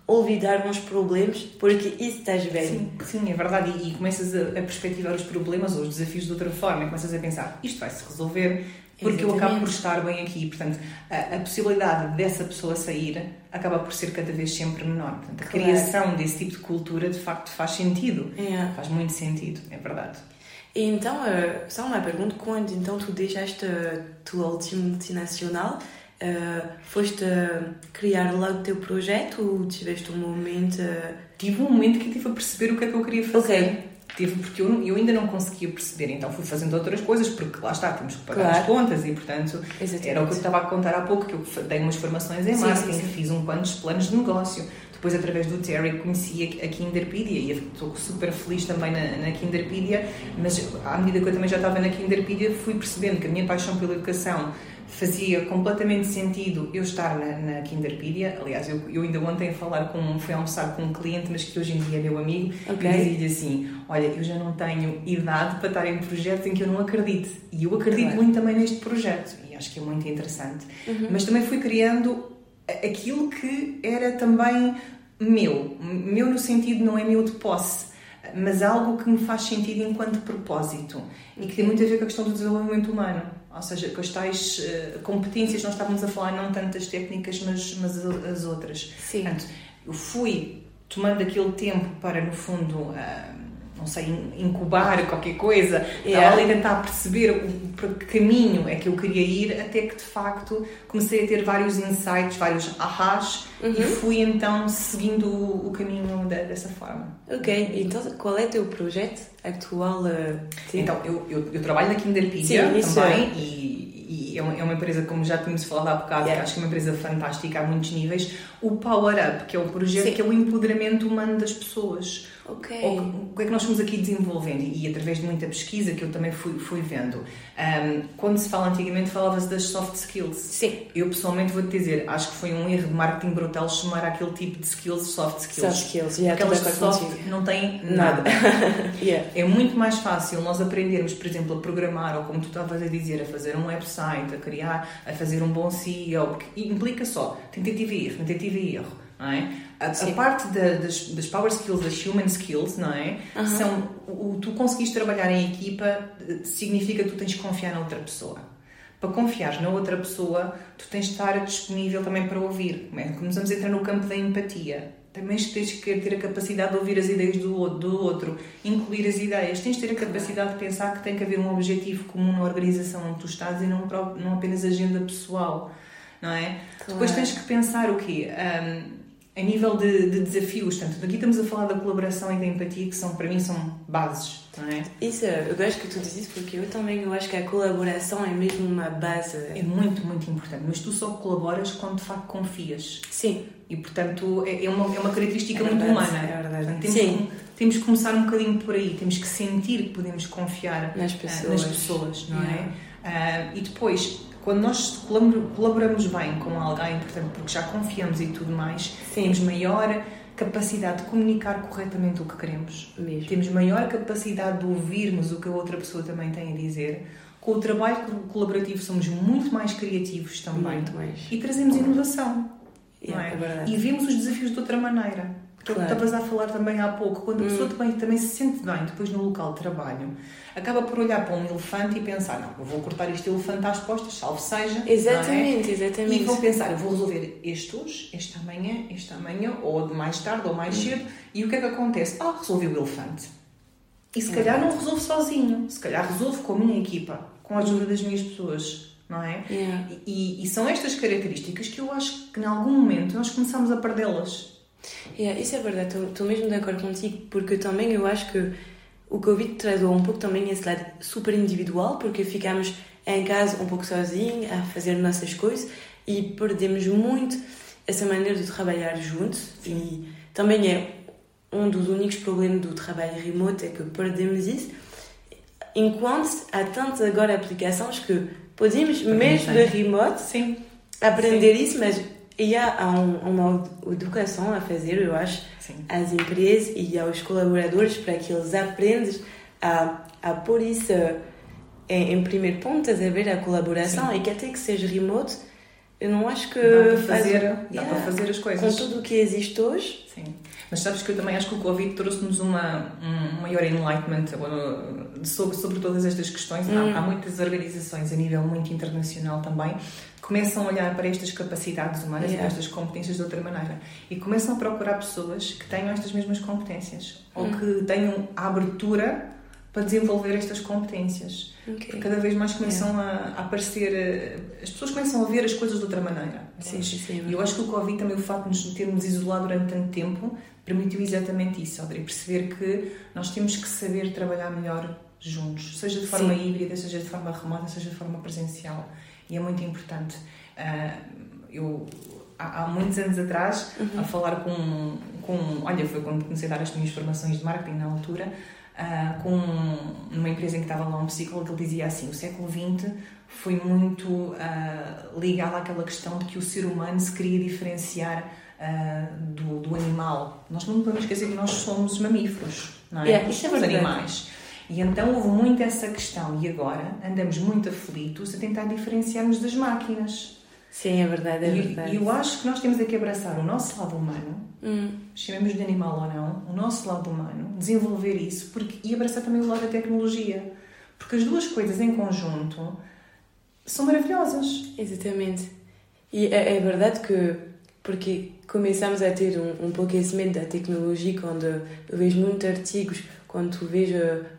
Speaker 3: olvidar uns problemas porque isso estás bem.
Speaker 2: Sim, sim, é verdade. E, e começas a, a, perspectivar os problemas ou os desafios de outra forma, e começas a pensar, isto vai-se resolver porque Exatamente. eu acabo por estar bem aqui. Portanto, a, a, possibilidade dessa pessoa sair acaba por ser cada vez sempre menor. Portanto, a claro. criação desse tipo de cultura de facto faz sentido.
Speaker 3: É.
Speaker 2: Faz muito sentido, é verdade.
Speaker 3: Então, uh, só uma pergunta: quando então tu deixaste a tua última multinacional, uh, foste criar logo o teu projeto ou tiveste um momento?
Speaker 2: Tive um momento que tive a perceber o que é que eu queria fazer.
Speaker 3: Ok.
Speaker 2: Tive porque eu, eu ainda não conseguia perceber, então fui fazendo outras coisas, porque lá está, temos que pagar
Speaker 3: Claro.
Speaker 2: as contas e, portanto,
Speaker 3: Exatamente.
Speaker 2: era o que eu estava a contar há pouco, que eu dei umas formações em
Speaker 3: Sim,
Speaker 2: marketing,
Speaker 3: sim, sim.
Speaker 2: fiz um planos, planos de negócio. Depois, através do Terry, conheci a Kinderpedia e estou super feliz também na, na Kinderpedia, mas à medida que eu também já estava na Kinderpedia, fui percebendo que a minha paixão pela educação fazia completamente sentido eu estar na, na Kinderpedia. Aliás, eu, eu ainda ontem a falar com, fui almoçar com um cliente, mas que hoje em dia é meu amigo,
Speaker 3: Ok.
Speaker 2: e dizia-lhe assim: Olha, eu já não tenho idade para estar em projetos em que eu não acredito. E eu acredito
Speaker 3: Claro.
Speaker 2: muito também neste projeto, e acho que é muito interessante. Mas também fui criando aquilo que era também meu. Meu no sentido não é meu de posse, mas algo que me faz sentido enquanto propósito e que tem muito a ver com a questão do desenvolvimento humano. Ou seja, com as tais eh, competências, nós estávamos a falar não tanto das técnicas, mas, mas as outras.
Speaker 3: Sim.
Speaker 2: Portanto, eu fui tomando aquele tempo para, no fundo, ah, não sei, in- incubar qualquer coisa,
Speaker 3: Yeah.
Speaker 2: estava ali a tentar perceber o, para que caminho é que eu queria ir, até que de facto comecei a ter vários insights, vários ahás, e fui então seguindo o, o caminho da- dessa forma.
Speaker 3: Ok, então qual é o teu projeto atual? uh?
Speaker 2: Então, eu, eu, eu trabalho na Kinderpedia também
Speaker 3: é.
Speaker 2: e, e é, uma, é uma empresa, como já tínhamos falado há bocado,
Speaker 3: Yeah.
Speaker 2: que acho que é uma empresa fantástica a muitos níveis. O Power Up, que é o projeto
Speaker 3: Sim.
Speaker 2: que é o empoderamento humano das pessoas.
Speaker 3: Ok.
Speaker 2: O, que é que nós fomos aqui desenvolvendo? E através de muita pesquisa que eu também fui, fui vendo. Ahm, quando se fala antigamente, falava-se das soft skills.
Speaker 3: Sim,
Speaker 2: Eu pessoalmente vou-te dizer, acho que foi um erro de marketing brutal chamar aquele tipo de skills soft skills.
Speaker 3: soft skills, yeah,
Speaker 2: Porque elas
Speaker 3: tudo
Speaker 2: de
Speaker 3: a
Speaker 2: soft
Speaker 3: contigo.
Speaker 2: não têm
Speaker 3: Nada.
Speaker 2: nada.
Speaker 3: yeah.
Speaker 2: É muito mais fácil nós aprendermos, por exemplo, a programar, ou como tu estavas a dizer, a fazer um website, a criar, a fazer um bom CEO, porque implica só tentativa e erro, tentativa e erro, não é? A, parte da- das, das power skills, das human skills, não é? São, o, tu conseguires trabalhar em equipa eh, significa que tu tens que confiar na outra pessoa. Para confiar na outra pessoa, tu tens de estar disponível também para ouvir. Como é? Começamos a entrar no campo da empatia. Também tens que ter a capacidade de ouvir as ideias do do outro, incluir as ideias. Tens de ter a capacidade de pensar que tem que haver um objetivo comum na organização onde tu estás e não, não apenas agenda pessoal, não é?
Speaker 3: Claro.
Speaker 2: Depois tens que pensar o quê? Ahm, a nível de, de, desafios, portanto, aqui estamos a falar da colaboração e da empatia, que são, para mim são bases, não é?
Speaker 3: Isso, eu gosto que tu dizes porque eu também eu acho que a colaboração é mesmo uma base.
Speaker 2: É muito, muito importante, mas tu só colaboras quando de facto confias.
Speaker 3: Sim.
Speaker 2: E, portanto, é, é uma, é uma característica é muito humana.
Speaker 3: É verdade.
Speaker 2: Portanto, temos, Sim. Que, temos que começar um bocadinho por aí, temos que sentir que podemos confiar
Speaker 3: nas pessoas,
Speaker 2: uh, nas pessoas não é? Uh, e depois, quando nós colaboramos bem com alguém, portanto, porque já confiamos e tudo mais, Sim. temos maior capacidade de comunicar corretamente o que queremos.
Speaker 3: Mesmo.
Speaker 2: Temos maior capacidade de ouvirmos o que a outra pessoa também tem a dizer. Com o trabalho colaborativo somos muito mais criativos também.
Speaker 3: Muito mais.
Speaker 2: E trazemos inovação.
Speaker 3: Não é? é
Speaker 2: e vemos os desafios de outra maneira. Claro. Estavas a falar também há pouco, quando a pessoa hum. também, também se sente bem depois no local de trabalho, acaba por olhar para um elefante e pensar: não, eu vou cortar este elefante às costas, salve seja.
Speaker 3: Exatamente,
Speaker 2: é?
Speaker 3: exatamente.
Speaker 2: E vou pensar: eu vou resolver este hoje, este amanhã, este amanhã, ou de mais tarde ou mais hum. cedo. E o que é que acontece? Ah, resolvi o elefante. E se calhar não resolvo sozinho, se calhar resolvo com a minha equipa, com a ajuda das minhas pessoas. Não é?
Speaker 3: Yeah.
Speaker 2: E, e, são estas características que eu acho que em algum momento nós começamos a perdê-las.
Speaker 3: Yeah, isso é verdade, estou mesmo de acordo contigo, porque também eu acho que o Covid traz um pouco também esse lado super individual, porque ficamos em casa um pouco sozinhos, a fazer nossas coisas e perdemos muito essa maneira de trabalhar juntos e também é um dos únicos problemas do trabalho remoto é que perdemos isso enquanto há tantas agora aplicações que podemos mesmo de remote
Speaker 2: Sim.
Speaker 3: aprender Sim. isso mas e há um, uma educação a fazer, eu acho,
Speaker 2: Sim.
Speaker 3: às empresas e aos colaboradores para que eles aprendam a, a pôr isso em, em primeiro ponto, a ver a colaboração Sim. e que até que seja remoto, eu não acho que
Speaker 2: dá para fazer, faz, dá yeah, para fazer as coisas.
Speaker 3: Com tudo o que existe hoje.
Speaker 2: Sim. Mas sabes que eu também acho que o Covid trouxe-nos uma, um maior enlightenment sobre, sobre todas estas questões. Hum. Há, há muitas organizações a nível muito internacional também começam a olhar para estas capacidades humanas yeah. e para estas competências de outra maneira e começam a procurar pessoas que tenham estas mesmas competências ou hum. que tenham a abertura para desenvolver estas competências.
Speaker 3: Okay.
Speaker 2: Cada vez mais começam yeah. a, a, aparecer, eh, as pessoas começam a ver as coisas de outra maneira.
Speaker 3: Sim, sim, sim,
Speaker 2: e eu acho que o Covid também, o facto de nos termos isolado durante tanto tempo, permitiu exatamente isso, Audrey, perceber que nós temos que saber trabalhar melhor juntos, seja de forma sim. híbrida, seja de forma remota, seja de forma presencial e é muito importante. Uh, eu, há, há, muitos anos atrás, uhum. a falar com, com. Olha, foi quando comecei a dar as minhas formações de marketing na altura, uh, com numa empresa em que estava lá um psicólogo, ele dizia assim: o século XX foi muito uh, ligado àquela questão de que o ser humano se queria diferenciar. Uh, do, do animal. Nós não podemos esquecer que nós somos mamíferos, não é?
Speaker 3: Yeah, somos
Speaker 2: é animais. E então houve muito essa questão, e agora andamos muito aflitos a tentar diferenciarmos das máquinas.
Speaker 3: Sim, é verdade, é
Speaker 2: e,
Speaker 3: verdade.
Speaker 2: E eu acho que nós temos aqui abraçar o nosso lado humano,
Speaker 3: hum.
Speaker 2: chamemos de animal ou não, o nosso lado humano, desenvolver isso porque, e abraçar também o lado da tecnologia. Porque as duas coisas em conjunto são maravilhosas.
Speaker 3: Exatamente. E é, é verdade que, porque começamos a ter um, um pouco esse medo da tecnologia quando eu vejo muitos artigos quando tu vês,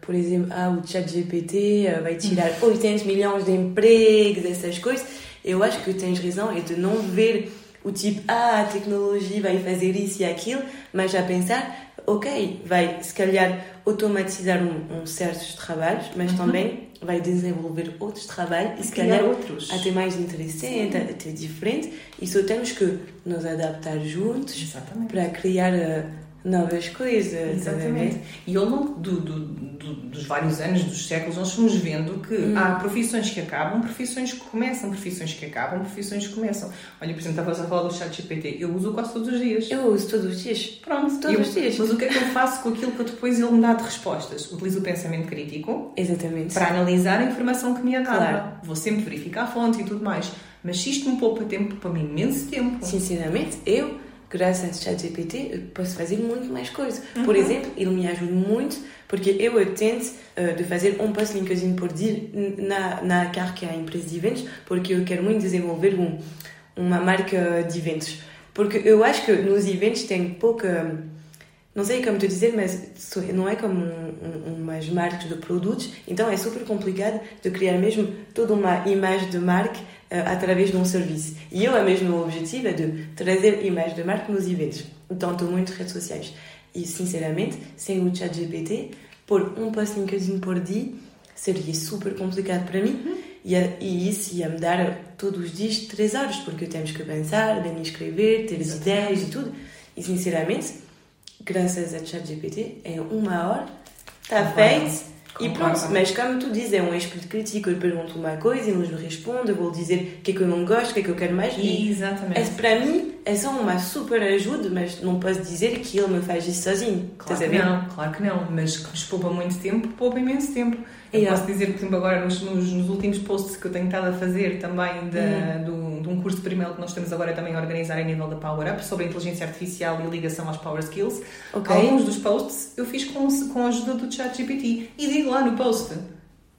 Speaker 3: por exemplo, ah, o chat GPT eh, vai tirar 800 milhões de empregos, essas coisas, eu acho que tens razão, é de não ver o tipo, ah, a tecnologia vai fazer isso e aquilo, mas já pensar, ok, vai se calhar automatizar um, um certos trabalhos, mas uhum. também vai desenvolver outros trabalhos e se calhar
Speaker 2: outros.
Speaker 3: até mais interessante, até diferente, e só temos que nos adaptar juntos
Speaker 2: Exatamente.
Speaker 3: para criar eh, novas coisas.
Speaker 2: Exatamente. E ao longo do, do, do, dos vários anos, dos séculos, nós fomos vendo que hum. há profissões que acabam, profissões que começam, profissões que acabam, profissões que começam. Olha, por exemplo, estavas a falar do chat GPT. Eu uso quase todos os dias.
Speaker 3: Eu uso todos os dias.
Speaker 2: Pronto,
Speaker 3: todos
Speaker 2: eu,
Speaker 3: os dias.
Speaker 2: Mas o que é que eu faço com aquilo que depois ele me dá de respostas? Utilizo o pensamento crítico.
Speaker 3: Exatamente.
Speaker 2: Para analisar a informação que me é dada.
Speaker 3: Claro.
Speaker 2: Vou sempre verificar a fonte e tudo mais. Mas se isto me poupa tempo, para mim imenso tempo.
Speaker 3: Sinceramente, eu graças ao ChatGPT, eu posso fazer muito mais coisas. Uhum. Por exemplo, ele me ajuda muito porque eu tento uh, de fazer um post LinkedIn por dia na, na carga a empresa de eventos, porque eu quero muito desenvolver um, uma marca de eventos. Porque eu acho que nos eventos tem pouca. Não sei como te dizer, mas não é como um, um, umas marcas de produtos, então é super complicado de criar mesmo toda uma imagem de marca através de um serviço. E eu, a mesmo objetivo é de trazer imagens de marca nos eventos. Então, estou muito redes sociais. E, sinceramente, sem o chat GPT, por um post LinkedIn por dia seria super complicado para mim. Uhum. E, e, isso ia me dar todos os dias três horas, porque temos que pensar, bem escrever, ter as ideias e tudo. E, sinceramente, graças a chat GPT, em uma hora está feito e pronto, mas como tu dizes, é um espírito crítico, eu pergunto uma coisa e eles me respondem, eu vou dizer o que é que eu não gosto, o que é que eu quero mais.
Speaker 2: E Exatamente.
Speaker 3: É, para mim é só uma super ajuda, mas não posso dizer que ele me faz isso sozinho.
Speaker 2: Claro que não, claro que não, mas que nos poupa muito tempo, poupa imenso tempo. Eu yeah. posso dizer, por exemplo, agora nos, nos, nos, últimos posts que eu tenho estado a fazer também de, uhum. do, de um curso de primeiro que nós estamos agora também a organizar em nível da Power Up sobre a inteligência artificial e ligação às Power Skills. Okay. Alguns dos posts eu fiz com, com a ajuda do ChatGPT e digo lá no post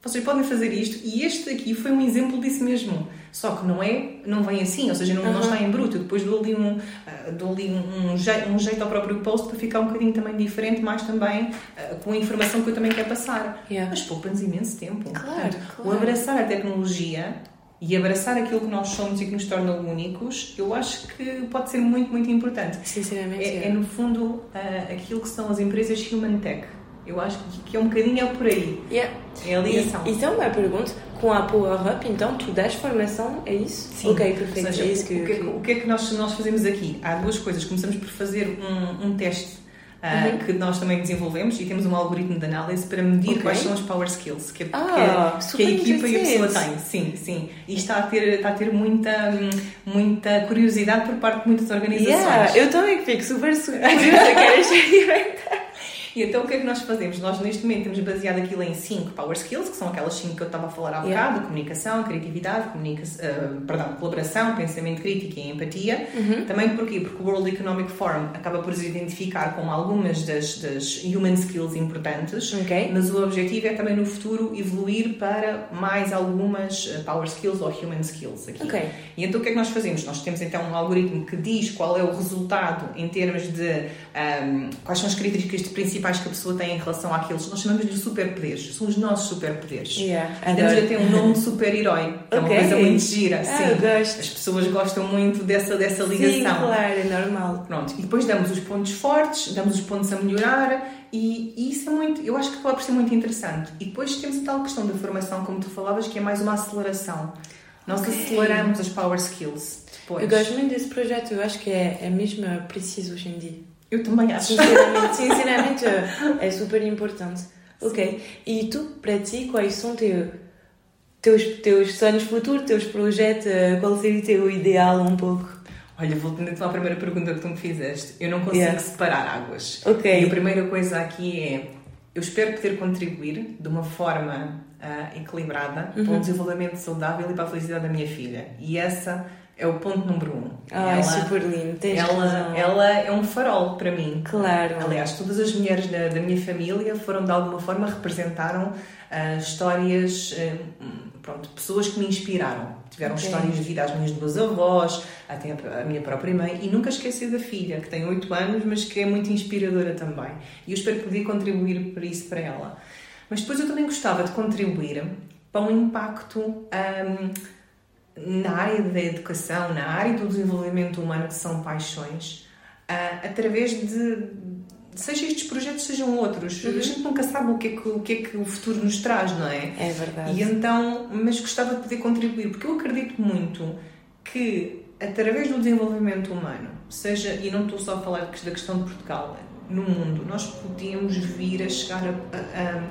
Speaker 2: vocês podem fazer isto e este aqui foi um exemplo disso mesmo. Só que não é, não vem assim, ou seja, não, uhum. não está em bruto. Eu depois dou ali, um, uh, dou ali um, um, jeito, um jeito ao próprio post para ficar um bocadinho também diferente, mais também uh, com a informação que eu também quero passar. Yeah. Mas poupa-nos imenso tempo.
Speaker 3: Claro, claro.
Speaker 2: O abraçar a tecnologia e abraçar aquilo que nós somos e que nos torna únicos, eu acho que pode ser muito, muito importante.
Speaker 3: Sinceramente.
Speaker 2: É, é. é no fundo, uh, aquilo que são as empresas Human Tech eu acho que é um bocadinho é por aí.
Speaker 3: Yeah.
Speaker 2: É a ligação.
Speaker 3: E, então, uma pergunta: com a Power Up, então, tu dás formação, é isso?
Speaker 2: Sim.
Speaker 3: Ok, perfeito.
Speaker 2: Seja,
Speaker 3: é isso que,
Speaker 2: o, que, é o que é que nós, nós fazemos aqui? Há duas coisas. Começamos por fazer um, um teste Uh, uhum. que nós também desenvolvemos e temos um algoritmo de análise para medir okay. quais são as power skills que,
Speaker 3: ah,
Speaker 2: que, que a equipa e a pessoa têm. Sim, sim. E está a ter, está a ter muita, muita curiosidade por parte de muitas organizações.
Speaker 3: Yeah, eu também fico super curiosa, quero experimentar.
Speaker 2: E então o que é que nós fazemos? Nós neste momento temos baseado aquilo em 5 power skills, que são aquelas 5 que eu estava a falar há bocado, yeah. comunicação, criatividade, comunica uh, perdão, colaboração, pensamento crítico e empatia. Uhum. Também porquê? Porque o World Economic Forum acaba por se identificar com algumas das, das human skills importantes,
Speaker 3: okay.
Speaker 2: mas o objetivo é também no futuro evoluir para mais algumas eh, power skills ou human skills aqui.
Speaker 3: Okay.
Speaker 2: E então o que é que nós fazemos? Nós temos então um algoritmo que diz qual é o resultado em termos de um, ehm, quais são as características principais principais que a pessoa tem em relação àqueles, nós chamamos de superpoderes, são os nossos superpoderes.
Speaker 3: Yeah,
Speaker 2: temos até um nome de super-herói, que okay. é uma coisa muito gira.
Speaker 3: Ah.
Speaker 2: As pessoas gostam muito dessa, dessa ligação. Sim,
Speaker 3: claro, é normal.
Speaker 2: Pronto, e depois damos os pontos fortes, damos os pontos a melhorar e, e isso é muito, eu acho que pode ser muito interessante. E depois temos a tal questão da formação, como tu falavas, que é mais uma aceleração. Nós okay. aceleramos as power skills. Depois.
Speaker 3: Eu gosto muito desse projeto, eu acho que é, é mesmo preciso hoje em dia.
Speaker 2: Eu também acho.
Speaker 3: Sinceramente, sinceramente é super importante. Ok. E tu, para ti, quais são teu, teus, teus sonhos futuros, teus projetos? Qual seria o teu ideal um pouco?
Speaker 2: Olha, voltando então à primeira pergunta que tu me fizeste, eu não consigo yeah. separar águas.
Speaker 3: Ok.
Speaker 2: E a primeira coisa aqui é, eu espero poder contribuir de uma forma uh, equilibrada uhum. para o desenvolvimento saudável e para a felicidade da minha filha. E essa é o ponto número um.
Speaker 3: Ah, ela, é super lindo. Tens
Speaker 2: ela, ela é um farol para mim.
Speaker 3: Claro.
Speaker 2: Aliás, todas as mulheres da, da minha família foram de alguma forma representaram uh, histórias, uh, pronto, pessoas que me inspiraram. Tiveram okay. histórias de vida às minhas duas avós, até a, a minha própria mãe, e nunca esqueci da filha, que tem 8 anos, mas que é muito inspiradora também. E eu espero poder contribuir para isso para ela. Mas depois eu também gostava de contribuir para um impacto. Um, na área da educação, na área do desenvolvimento humano, que são paixões, uh, através de, seja estes projetos, sejam outros. Uhum. A gente nunca sabe o que, é que, o que é que o futuro nos traz, não é?
Speaker 3: É verdade.
Speaker 2: E então, mas gostava de poder contribuir, porque eu acredito muito que através do desenvolvimento humano, seja, e não estou só a falar da questão de Portugal, no mundo, nós podemos vir a chegar a, a, a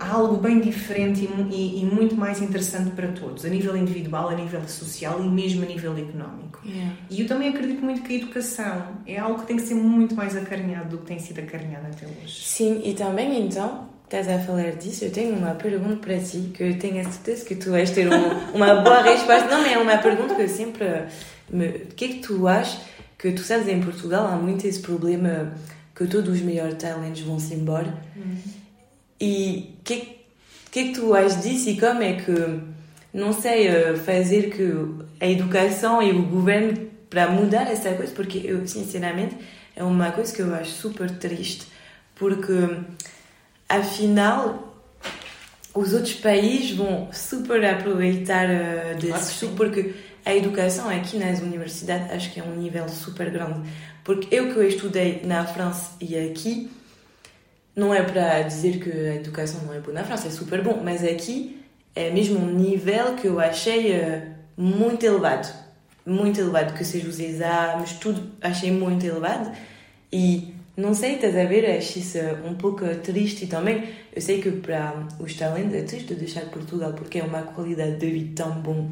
Speaker 2: algo bem diferente e, e, e, muito mais interessante para todos, a nível individual, a nível social e mesmo a nível económico.
Speaker 3: Yeah.
Speaker 2: E eu também acredito muito que a educação é algo que tem que ser muito mais acarinhado do que tem sido acarinhado até hoje.
Speaker 3: Sim, e também então, estás a falar disso, eu tenho uma pergunta para ti, que eu tenho a certeza que tu vais ter uma, uma boa resposta. Não, é uma pergunta que eu sempre... O que é que tu achas que tu sabes em Portugal há muito esse problema que todos os melhores talentos vão-se embora. Uhum e o que, que é que tu achas disso e como é que, não sei, eh, fazer que a educação e o governo para mudar essa coisa? Porque eu, sinceramente, é uma coisa que eu acho super triste, porque afinal os outros países vão super aproveitar uh, desse claro porque a educação aqui nas universidades acho que é um nível super grande. Porque eu que eu estudei na França e aqui, não é para dizer que a educação não é boa na França, é super bom, mas aqui é mesmo um nível que eu achei uh, muito elevado. Muito elevado, que seja os exames, tudo achei muito elevado. E não sei, estás a ver? Acho isso um pouco triste também eu sei que para os talentos é triste deixar Portugal porque é uma qualidade de vida tão bom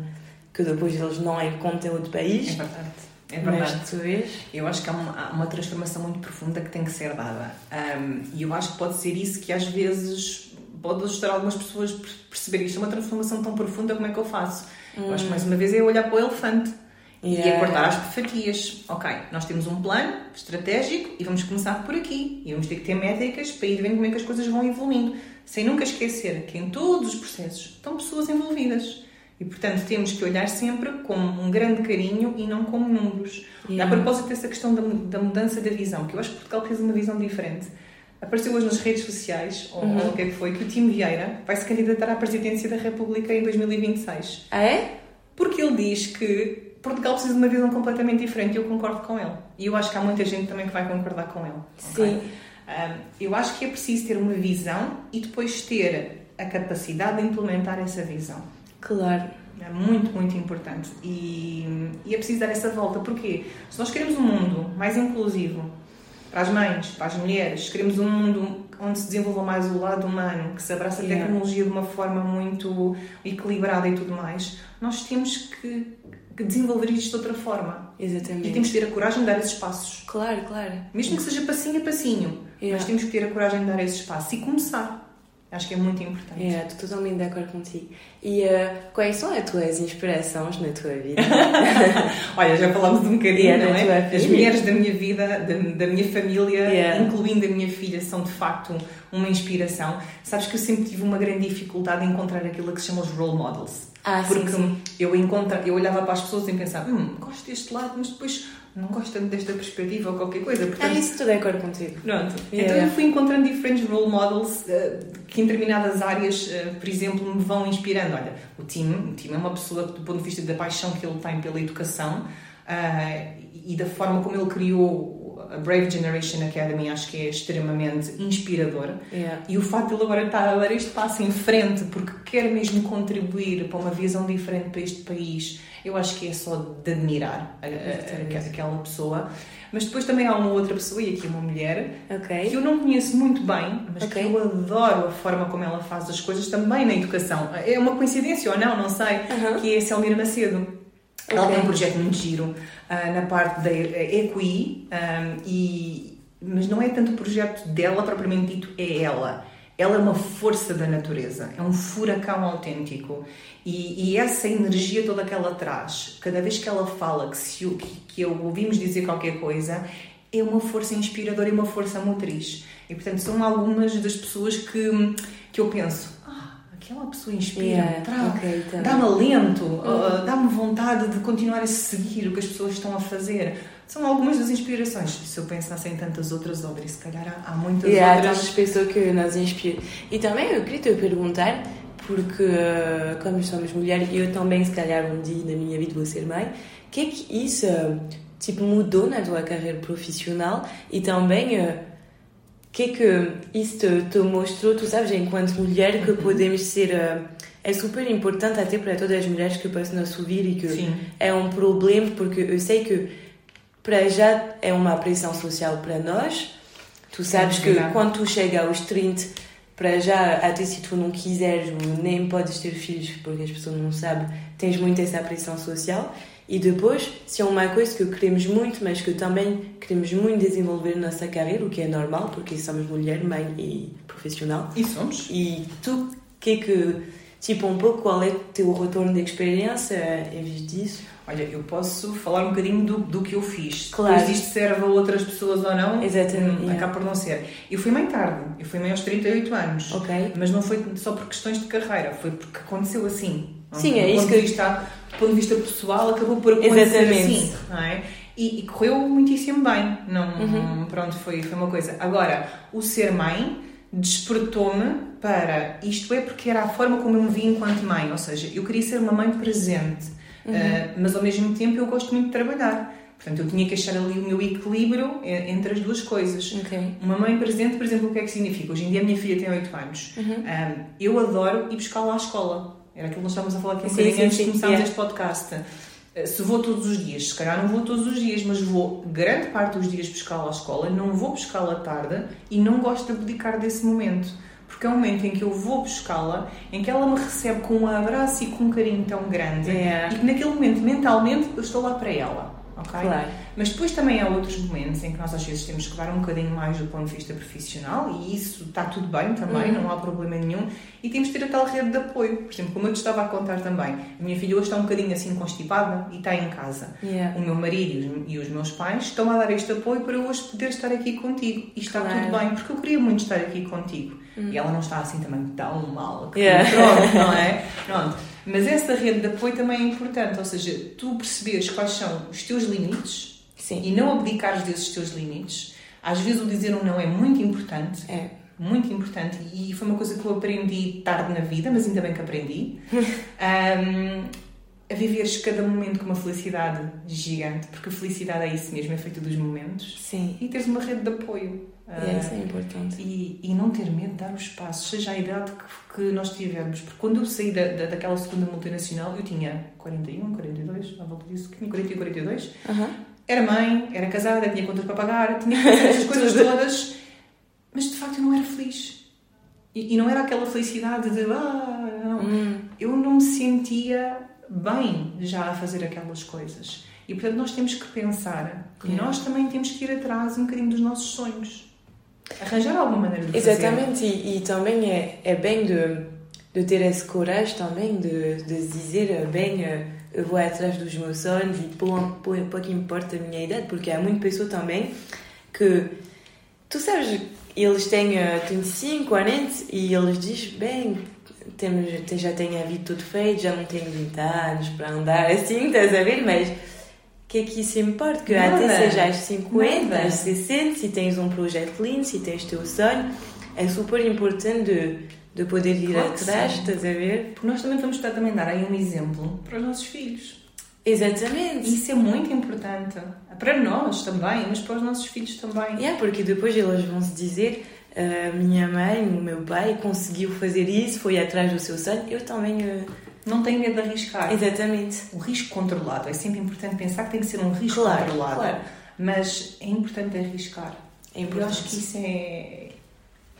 Speaker 3: que depois eles não encontram outro país.
Speaker 2: É. É verdade. Mas tu vês? Eu acho que há uma, há uma, transformação muito profunda que tem que ser dada. Um, e eu acho que pode ser isso que às vezes pode ajudar algumas pessoas a perceber isto é uma transformação tão profunda, como é que eu faço? Hum. Eu acho que mais uma vez é olhar para o elefante Yeah. E acordar as fatias. Ok, nós temos um plano estratégico e vamos começar por aqui. E vamos ter que ter métricas para ir vendo como é que as coisas vão evoluindo. Sem nunca esquecer que em todos os processos estão pessoas envolvidas. E, portanto, temos que olhar sempre com um grande carinho e não como números. Yeah. A propósito dessa questão da, da mudança da visão, que eu acho que Portugal fez uma visão diferente. Apareceu hoje nas redes sociais, ou, uhum. ou o que é que foi, que o Tim Vieira vai se candidatar à presidência da República em 2026.
Speaker 3: Ah, é?
Speaker 2: Porque ele diz que Portugal precisa de uma visão completamente diferente e eu concordo com ele. E eu acho que há muita gente também que vai concordar com ele.
Speaker 3: Sim. Okay?
Speaker 2: Um, eu acho que é preciso ter uma visão e depois ter a capacidade de implementar essa visão.
Speaker 3: Claro.
Speaker 2: É muito, muito importante. E, e é preciso dar essa volta. Porquê? Se nós queremos um mundo mais inclusivo para as mães, para as mulheres, queremos um mundo onde se desenvolva mais o lado humano, que se abraça a tecnologia de uma forma muito equilibrada e tudo mais, nós temos que que desenvolver isto de outra forma.
Speaker 3: Exatamente.
Speaker 2: E temos que ter a coragem de dar esses passos.
Speaker 3: Claro, claro.
Speaker 2: Mesmo que seja passinho a passinho, yeah. mas temos que ter a coragem de dar esses passos e começar. Acho que é muito importante.
Speaker 3: É, estou totalmente de acordo contigo. E uh, quais são as tuas inspirações na tua vida?
Speaker 2: Olha, já falámos um bocadinho, yeah, não é? As mulheres da minha vida, da, da minha família, yeah. incluindo a minha filha, são de facto uma inspiração. Sabes que eu sempre tive uma grande dificuldade em encontrar aquilo que se chama os role models.
Speaker 3: Ah,
Speaker 2: porque
Speaker 3: sim, sim.
Speaker 2: eu encontra, eu olhava para as pessoas e pensava, hum, gosto deste lado, mas depois não gosto tanto desta perspectiva ou qualquer coisa.
Speaker 3: Portanto, ah, isso estou de acordo contigo.
Speaker 2: Pronto. Yeah. Então eu fui encontrando diferentes role models uh, que em determinadas áreas, uh, por exemplo, me vão inspirando. Olha, o Tim, o Tim é uma pessoa que, do ponto de vista da paixão que ele tem pela educação uh, e da forma como ele criou a Brave Generation Academy acho que é extremamente inspirador
Speaker 3: yeah.
Speaker 2: e o facto de ele agora estar a dar este passo em frente porque quer mesmo contribuir para uma visão diferente para este país eu acho que é só de admirar a, a, a, aquela pessoa mas depois também há uma outra pessoa e aqui uma mulher
Speaker 3: okay.
Speaker 2: que eu não conheço muito bem mas okay. que eu adoro a forma como ela faz as coisas também na educação é uma coincidência ou não, não sei uh -huh. que é a Selmira Macedo ela okay. tem um projeto muito giro uh, na parte da EQI, um, e, mas não é tanto o projeto dela propriamente dito, é ela. Ela é uma força da natureza, é um furacão autêntico. E, e essa energia toda que ela traz, cada vez que ela fala, que, se, que, que ouvimos dizer qualquer coisa, é uma força inspiradora e uma força motriz. E portanto são algumas das pessoas que, que eu penso, aquela pessoa inspira, yeah, okay, tá. dá-me alento, uhum. uh, dá-me vontade de continuar a seguir o que as pessoas estão a fazer. São algumas das inspirações. Se eu pensasse em tantas outras obras, se calhar há, há muitas
Speaker 3: yeah,
Speaker 2: outras.
Speaker 3: Há tantas pessoas que nos inspiram. E também eu queria te perguntar, porque uh, como somos mulheres, eu também, se calhar, um dia na minha vida vou ser mãe, o que é que isso tipo, mudou na tua carreira profissional e também. Que é que isso te, te, mostrou, tu sabes, enquanto mulher, que uhum. podemos ser. Uh, é super importante até para todas as mulheres que passam a subir e que
Speaker 2: Sim.
Speaker 3: é um problema, porque eu sei que para já é uma pressão social para nós. Tu sabes que quando tu chega aos 30, para já, até se tu não quiseres, nem podes ter filhos, porque as pessoas não sabem, tens muito essa pressão social. E depois, se é uma coisa que queremos muito, mas que também queremos muito desenvolver na nossa carreira, o que é normal, porque somos mulher, mãe e profissional.
Speaker 2: E somos.
Speaker 3: E tu, que é que, tipo, um pouco, qual é o teu retorno de experiência em vez disso?
Speaker 2: Olha, eu posso falar um bocadinho do, do que eu fiz.
Speaker 3: Claro.
Speaker 2: Depois isto serve a outras pessoas ou não,
Speaker 3: Exatamente. Hum,
Speaker 2: acaba por não ser. Eu fui mãe tarde, eu fui mãe aos 38 anos.
Speaker 3: Ok.
Speaker 2: Mas não foi só por questões de carreira, foi porque aconteceu assim.
Speaker 3: Sim, é isso que...
Speaker 2: Vista, do ponto de vista pessoal, acabou por acontecer
Speaker 3: Exatamente.
Speaker 2: assim, não é? E, e, correu muitíssimo bem. Não, uhum. Pronto, foi, foi uma coisa. Agora, o ser mãe despertou-me para isto é porque era a forma como eu me via enquanto mãe, ou seja, eu queria ser uma mãe presente, uhum. uh, mas ao mesmo tempo eu gosto muito de trabalhar. Portanto, eu tinha que achar ali o meu equilíbrio entre as duas coisas. Okay. Uma mãe presente, por exemplo, o que é que significa? Hoje em dia a minha filha tem 8 anos. Uhum. Um, eu adoro ir buscá-la à escola. Era aquilo que nós estávamos a falar aqui um bocadinho antes de começarmos este podcast. Eh, se vou todos os dias, se calhar não vou todos os dias, mas vou grande parte dos dias buscá-la à escola, não vou buscá-la à tarde e não gosto de abdicar desse momento. Porque é um momento em que eu vou buscá-la, em que ela me recebe com um abraço e com um carinho tão grande, é. e que naquele momento, mentalmente, eu estou lá para ela ok? Claro. Mas depois também há outros momentos em que nós às vezes temos que dar um bocadinho mais do ponto de vista profissional e isso está tudo bem também, uhum. não há problema nenhum e temos de ter aquela rede de apoio. Por exemplo, como eu te estava a contar também, a minha filha hoje está um bocadinho assim constipada e está em casa. Yeah. O meu marido e os meus pais estão a dar este apoio para eu hoje poder estar aqui contigo e está claro. tudo bem, porque eu queria muito estar aqui contigo. Uhum. E ela não está assim também tão mal, que yeah. pronto, não é? Pronto. Mas essa rede de apoio também é importante, ou seja, tu perceberes quais são os teus limites Sim. e não abdicares desses teus limites. Às vezes o dizer um não é muito importante. É. Muito importante e foi uma coisa que eu aprendi tarde na vida, mas ainda bem que aprendi. um, a viveres cada momento com uma felicidade gigante, porque a felicidade é isso mesmo, é feita dos momentos. Sim. E teres uma rede de apoio.
Speaker 3: É, isso é importante.
Speaker 2: E, e não ter medo de dar os passos, seja a idade que, que nós tivermos. Porque quando eu saí da, da, daquela segunda multinacional, eu tinha 41, 42, à volta disso, tinha 41, 42. Uhum. Era mãe, era casada, tinha contas para pagar, tinha essas coisas todas. Mas de facto eu não era feliz. E, e não era aquela felicidade de. Ah, não. Hum. Eu não me sentia bem já a fazer aquelas coisas. E portanto nós temos que pensar e nós também temos que ir atrás um bocadinho dos nossos sonhos. Arranjar alguma maneira de
Speaker 3: Exatamente, e, e, também é, é bem de, de ter esse coragem também de, de dizer bem eu vou atrás dos meus sonhos e pouco importa a minha idade, porque há muita pessoa também que tu sabes, eles têm 35 anos e eles dizem bem, temos, já tenho a vida tudo feito, já não tenho 20 anos para andar assim, estás a ver? Mas que é que isso importa? Que Nada. até seja às 50, às 60, se tens um projeto lindo, se tens teu sonho, é super importante de, de poder ir claro atrás, estás a ver?
Speaker 2: Porque nós também vamos também dar aí um exemplo para os nossos filhos.
Speaker 3: Exatamente.
Speaker 2: Isso é muito importante. Para nós também, mas para os nossos filhos também.
Speaker 3: É, porque depois eles vão se dizer a minha mãe, o meu pai conseguiu fazer isso, foi atrás do seu sonho, eu também uh,
Speaker 2: não tenho medo de arriscar.
Speaker 3: Exatamente.
Speaker 2: O risco controlado. É sempre importante pensar que tem que ser um risco claro, controlado. Claro. Mas é importante arriscar. É importante. Eu acho que isso é,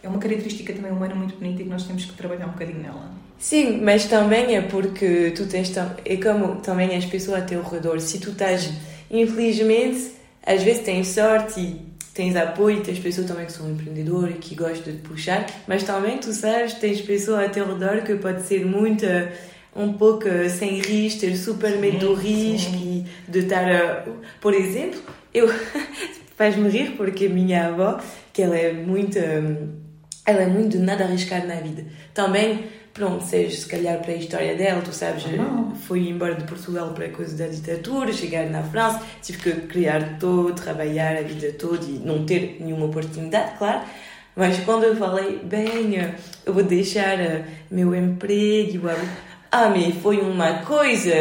Speaker 2: é uma característica também humana muito bonita e que nós temos que trabalhar um bocadinho nela.
Speaker 3: Sim, mas também é porque tu tens. É como também as pessoas a teu redor. Se tu estás, infelizmente, às vezes tens sorte e tens apoio, tens pessoas também que são empreendedoras e que gostam de puxar, mas também tu sabes, tens pessoas a teu redor que pode ser muito um pouco sem risco, ter super medo do risco e de estar. Por exemplo, eu... faz-me rir porque a minha avó, que ela é muito... Ela é muito de nada arriscar na vida. Também, pronto, seja se calhar para a história dela, tu sabes, ah, fui embora de Portugal para a coisa da ditadura, chegar na França, tive que criar todo, trabalhar a vida toda e não ter nenhuma oportunidade, claro. Mas quando eu falei, bem, eu vou deixar eh, meu emprego, ah, me foi uma coisa,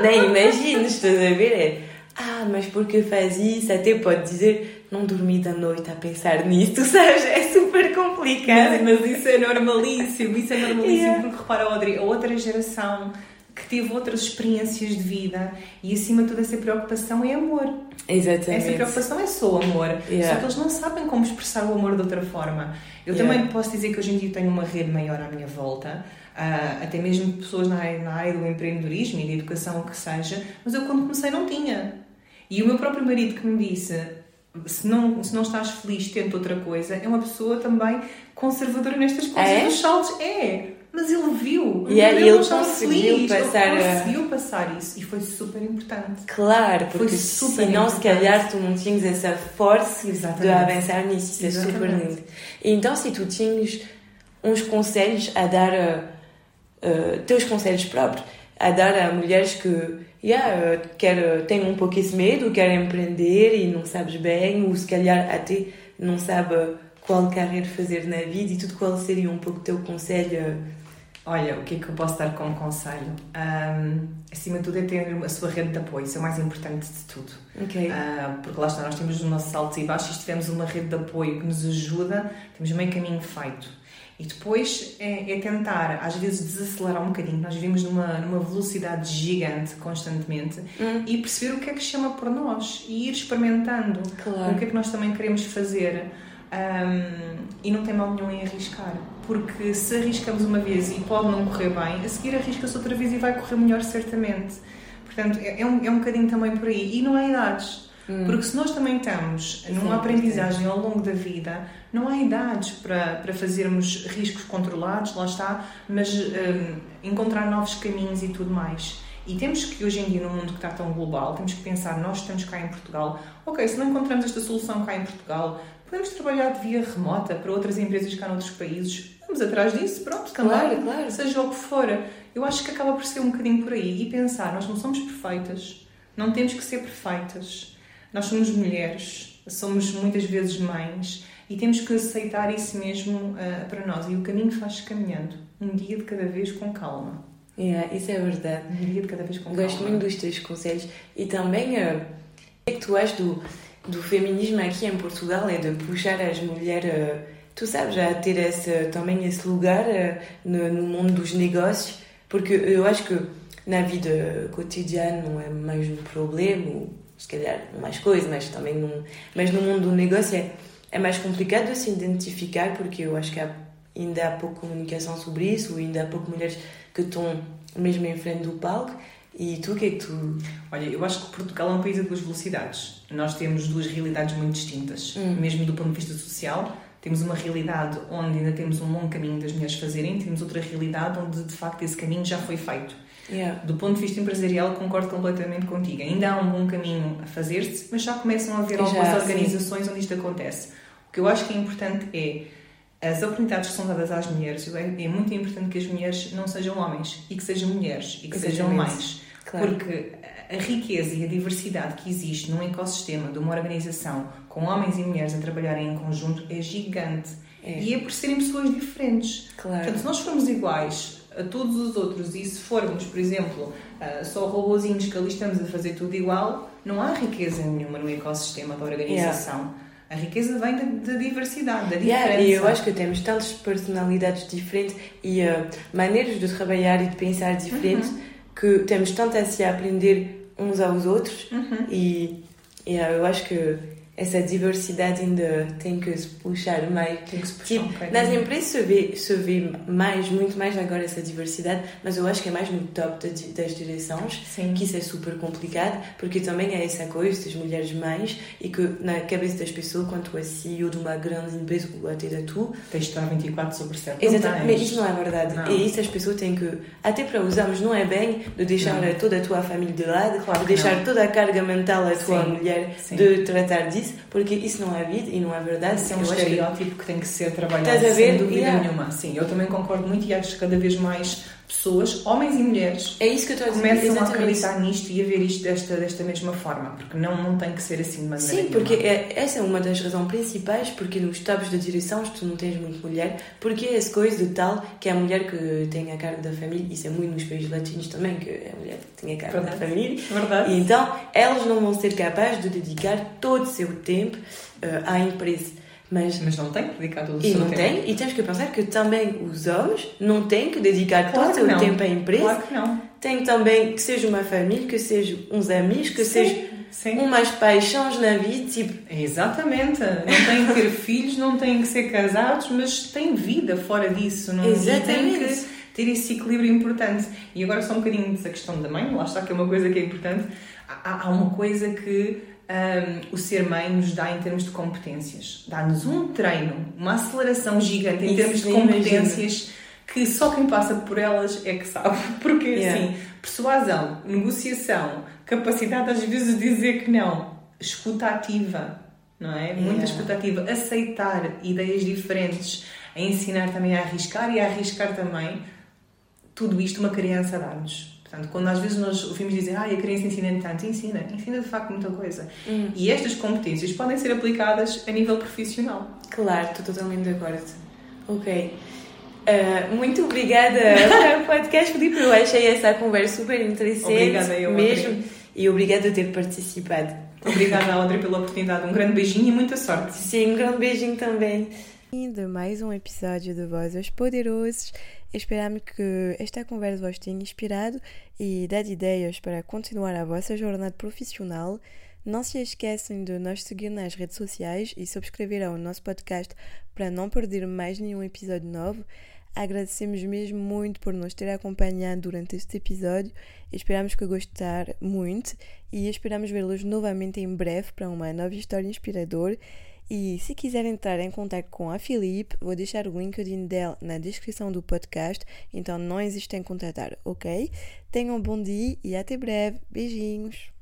Speaker 3: nem imagino, estás a ver? É, ah, mas porque faz isso? Até pode dizer, não dormi da noite a pensar nisso, tu sabes? É super complicado.
Speaker 2: Mas, mas isso é normalíssimo, isso é normalíssimo, yeah. porque repara, Audrey, a outra geração que teve outras experiências de vida e acima de tudo essa preocupação é amor.
Speaker 3: Exatamente.
Speaker 2: Essa preocupação é só amor. Yeah. Só que eles não sabem como expressar o amor de outra forma. Eu yeah. também posso dizer que hoje em dia tenho uma rede maior à minha volta uh, até mesmo pessoas na área, na área do empreendedorismo e da educação, o que seja, mas eu quando comecei não tinha. E o meu próprio marido que me disse se não, se não estás feliz, tenta outra coisa, é uma pessoa também conservadora nestas coisas é? dos saltos. É, mas ele viu.
Speaker 3: E aí ele, ele conseguiu feliz, passar.
Speaker 2: Ele conseguiu passar isso e foi super importante.
Speaker 3: Claro, porque super senão se calhar tu não tinhas essa força Exatamente. de avançar nisso. Isso é super lindo. Então, se tu tinhas uns conselhos a dar uh, teus conselhos próprios a dar a mulheres que yeah, quer, têm um pouco esse medo, querem empreender e não sabes bem, ou se calhar até não sabe qual carreira fazer na vida e tudo, qual seria um pouco o teu conselho?
Speaker 2: Olha, o que é que eu posso dar como conselho? Um, acima de tudo é ter a sua rede de apoio, isso é o mais importante de tudo.
Speaker 3: Okay.
Speaker 2: Uh, porque lá está, nós temos os nossos altos e baixos, se tivermos uma rede de apoio que nos ajuda, temos meio caminho feito. E depois é, é, tentar, às vezes, desacelerar um bocadinho. Nós vivemos numa, numa velocidade gigante constantemente hum. e perceber o que é que chama por nós e ir experimentando claro. o que é que nós também queremos fazer. Um, e não tem mal nenhum em arriscar, porque se arriscamos uma vez e pode não correr bem, a seguir arrisca-se outra vez e vai correr melhor, certamente. Portanto, é, é, um, é um bocadinho também por aí. E não há idades. Hum. Porque se nós também estamos numa aprendizagem ao longo da vida, não há idades para, para fazermos riscos controlados, lá está, mas um, encontrar novos caminhos e tudo mais. E temos que, hoje em dia, num mundo que está tão global, temos que pensar, nós estamos cá em Portugal, ok, se não encontramos esta solução cá em Portugal, podemos trabalhar de via remota para outras empresas cá noutros países, vamos atrás disso, pronto,
Speaker 3: claro, também, claro.
Speaker 2: seja o que for. Eu acho que acaba por ser um bocadinho por aí. E pensar, nós não somos perfeitas, não temos que ser perfeitas nós somos mulheres, somos muitas vezes mães e temos que aceitar isso mesmo uh, para nós. E o caminho faz-se caminhando, um dia de cada vez com calma.
Speaker 3: Yeah, isso é verdade.
Speaker 2: Um dia de cada vez com
Speaker 3: calma. Gosto muito dos teus conselhos. E também, uh, o que é que tu achas do, do feminismo aqui em Portugal? É de puxar as mulheres, uh, tu sabes, a ter esse, também esse lugar no, no mundo dos negócios? Porque eu acho que na vida cotidiana não é mais um problema se calhar mais coisa, mas também num, mas no mundo do negócio é, é mais complicado de se identificar porque eu acho que há, ainda há pouca comunicação sobre isso, ainda há pouco mulheres que estão mesmo em frente do palco. E tu, o que é que tu.
Speaker 2: Olha, eu acho que Portugal é um país a duas velocidades. Nós temos duas realidades muito distintas, hum. mesmo do ponto de vista social. Temos uma realidade onde ainda temos um longo caminho das mulheres fazerem, temos outra realidade onde de facto esse caminho já foi feito.
Speaker 3: Yeah.
Speaker 2: Do ponto de vista empresarial, concordo completamente contigo. Ainda há um bom caminho a fazer-se, mas já começam a haver já, algumas organizações sim. onde isto acontece. O que eu acho que é importante é as oportunidades que são dadas às mulheres. É, é muito importante que as mulheres não sejam homens e que sejam mulheres e que Exatamente. sejam mães. Claro. Porque a riqueza e a diversidade que existe num ecossistema de uma organização com homens e mulheres a trabalharem em conjunto é gigante. É. E é por serem pessoas diferentes.
Speaker 3: Claro.
Speaker 2: Portanto, se nós formos iguais a todos os outros e se formos, por exemplo, uh, só robozinhos que ali estamos a fazer tudo igual, não há riqueza nenhuma no ecossistema da organização. Yeah. A riqueza vem da, diversidade, da diferença.
Speaker 3: Yeah, e eu acho que temos tantas personalidades diferentes e uh, maneiras de trabalhar e de pensar diferentes uhum. que temos tanto a se aprender uns aos outros uhum. e yeah, eu acho que essa diversidade ainda tem que se puxar mais.
Speaker 2: Tem que se puxar tipo, um
Speaker 3: nas empresas se vê, se vê mais, muito mais agora essa diversidade, mas eu acho que é mais no top das direções, Sim. que isso é super complicado, porque também é essa coisa das mulheres mães e que na cabeça das pessoas, quando tu és CEO de uma grande empresa, ou até da tu,
Speaker 2: tens de estar 24 sobre 7.
Speaker 3: Exatamente, mas isso não é verdade. Não. E isso as pessoas têm que, até para usarmos, não é bem de deixar não. toda a tua família de lado, claro de deixar não. toda a carga mental à tua Sim. mulher Sim. de tratar disso disso, porque isso não é vida e não é verdade.
Speaker 2: Isso é um estereótipo que... que... tem que ser trabalhado sem dúvida yeah. nenhuma. Sim, eu também concordo muito e acho que cada vez mais pessoas, homens e mulheres,
Speaker 3: é isso que eu estou a
Speaker 2: dizer. começam a acreditar nisto e a ver isto desta, desta mesma forma, porque não, não tem que ser assim de maneira
Speaker 3: Sim, porque é, essa é uma das razões principais, porque nos tabos de direção tu não tens muito mulher, porque é essa coisa de tal que é a mulher que tem a cargo da família, isso é muito nos países latinos também, que é a mulher que tem a cargo Verdade. da família.
Speaker 2: Verdade.
Speaker 3: E então, elas não vão ser capazes de dedicar todo o seu tempo uh, à empresa.
Speaker 2: Mas, mas não tem que dedicar todo o
Speaker 3: seu
Speaker 2: tempo.
Speaker 3: E não tem, e temos que pensar que também os homens não têm que dedicar claro todo o seu tempo à empresa.
Speaker 2: Claro que não.
Speaker 3: Tem também que seja uma família, que seja uns amigos, que sim, seja sim. umas paixões na vida. Tipo...
Speaker 2: Exatamente. Não têm que ter filhos, não têm que ser casados, mas têm vida fora disso. Não?
Speaker 3: Exatamente.
Speaker 2: E têm que ter esse equilíbrio importante. E agora só um bocadinho dessa questão da mãe, lá está que é uma coisa que é importante. Há, há uma coisa que um, o ser mãe nos dá em termos de competências. Dá-nos um treino, uma aceleração gigante em Isso termos de competências que só quem passa por elas é que sabe. Porque yeah. assim, persuasão, negociação, capacidade às vezes de dizer que não, escuta ativa, não é? Yeah. Muita escuta ativa, aceitar ideias diferentes, a ensinar também a arriscar e a arriscar também. Tudo isto uma criança dá-nos Portanto, quando às vezes nós ouvimos dizer ah, a criança ensina tanto, ensina, ensina de facto muita coisa. Hum. E estas competências podem ser aplicadas a nível profissional.
Speaker 3: Claro, estou totalmente de acordo. Ok. Uh, muito obrigada pelo podcast, Felipe. Eu achei essa conversa super interessante.
Speaker 2: Obrigada, eu
Speaker 3: mesmo. Audrey. E obrigada por ter participado.
Speaker 2: Obrigada, Audrey, pela oportunidade. Um grande beijinho e muita sorte.
Speaker 3: Sim, um grande beijinho também.
Speaker 1: De mais um episódio de Vozes Poderosos. Esperamos que esta conversa vos tenha inspirado e dado ideias para continuar a vossa jornada profissional. Não se esqueçam de nos seguir nas redes sociais e subscrever ao nosso podcast para não perder mais nenhum episódio novo. Agradecemos mesmo muito por nos ter acompanhado durante este episódio. Esperamos que gostar muito e esperamos vê-los novamente em breve para uma nova história inspiradora. E se quiser entrar em contato com a Filipe, vou deixar o LinkedIn dela na descrição do podcast, então não existe em contatar, ok? Tenham um bom dia e até breve. Beijinhos!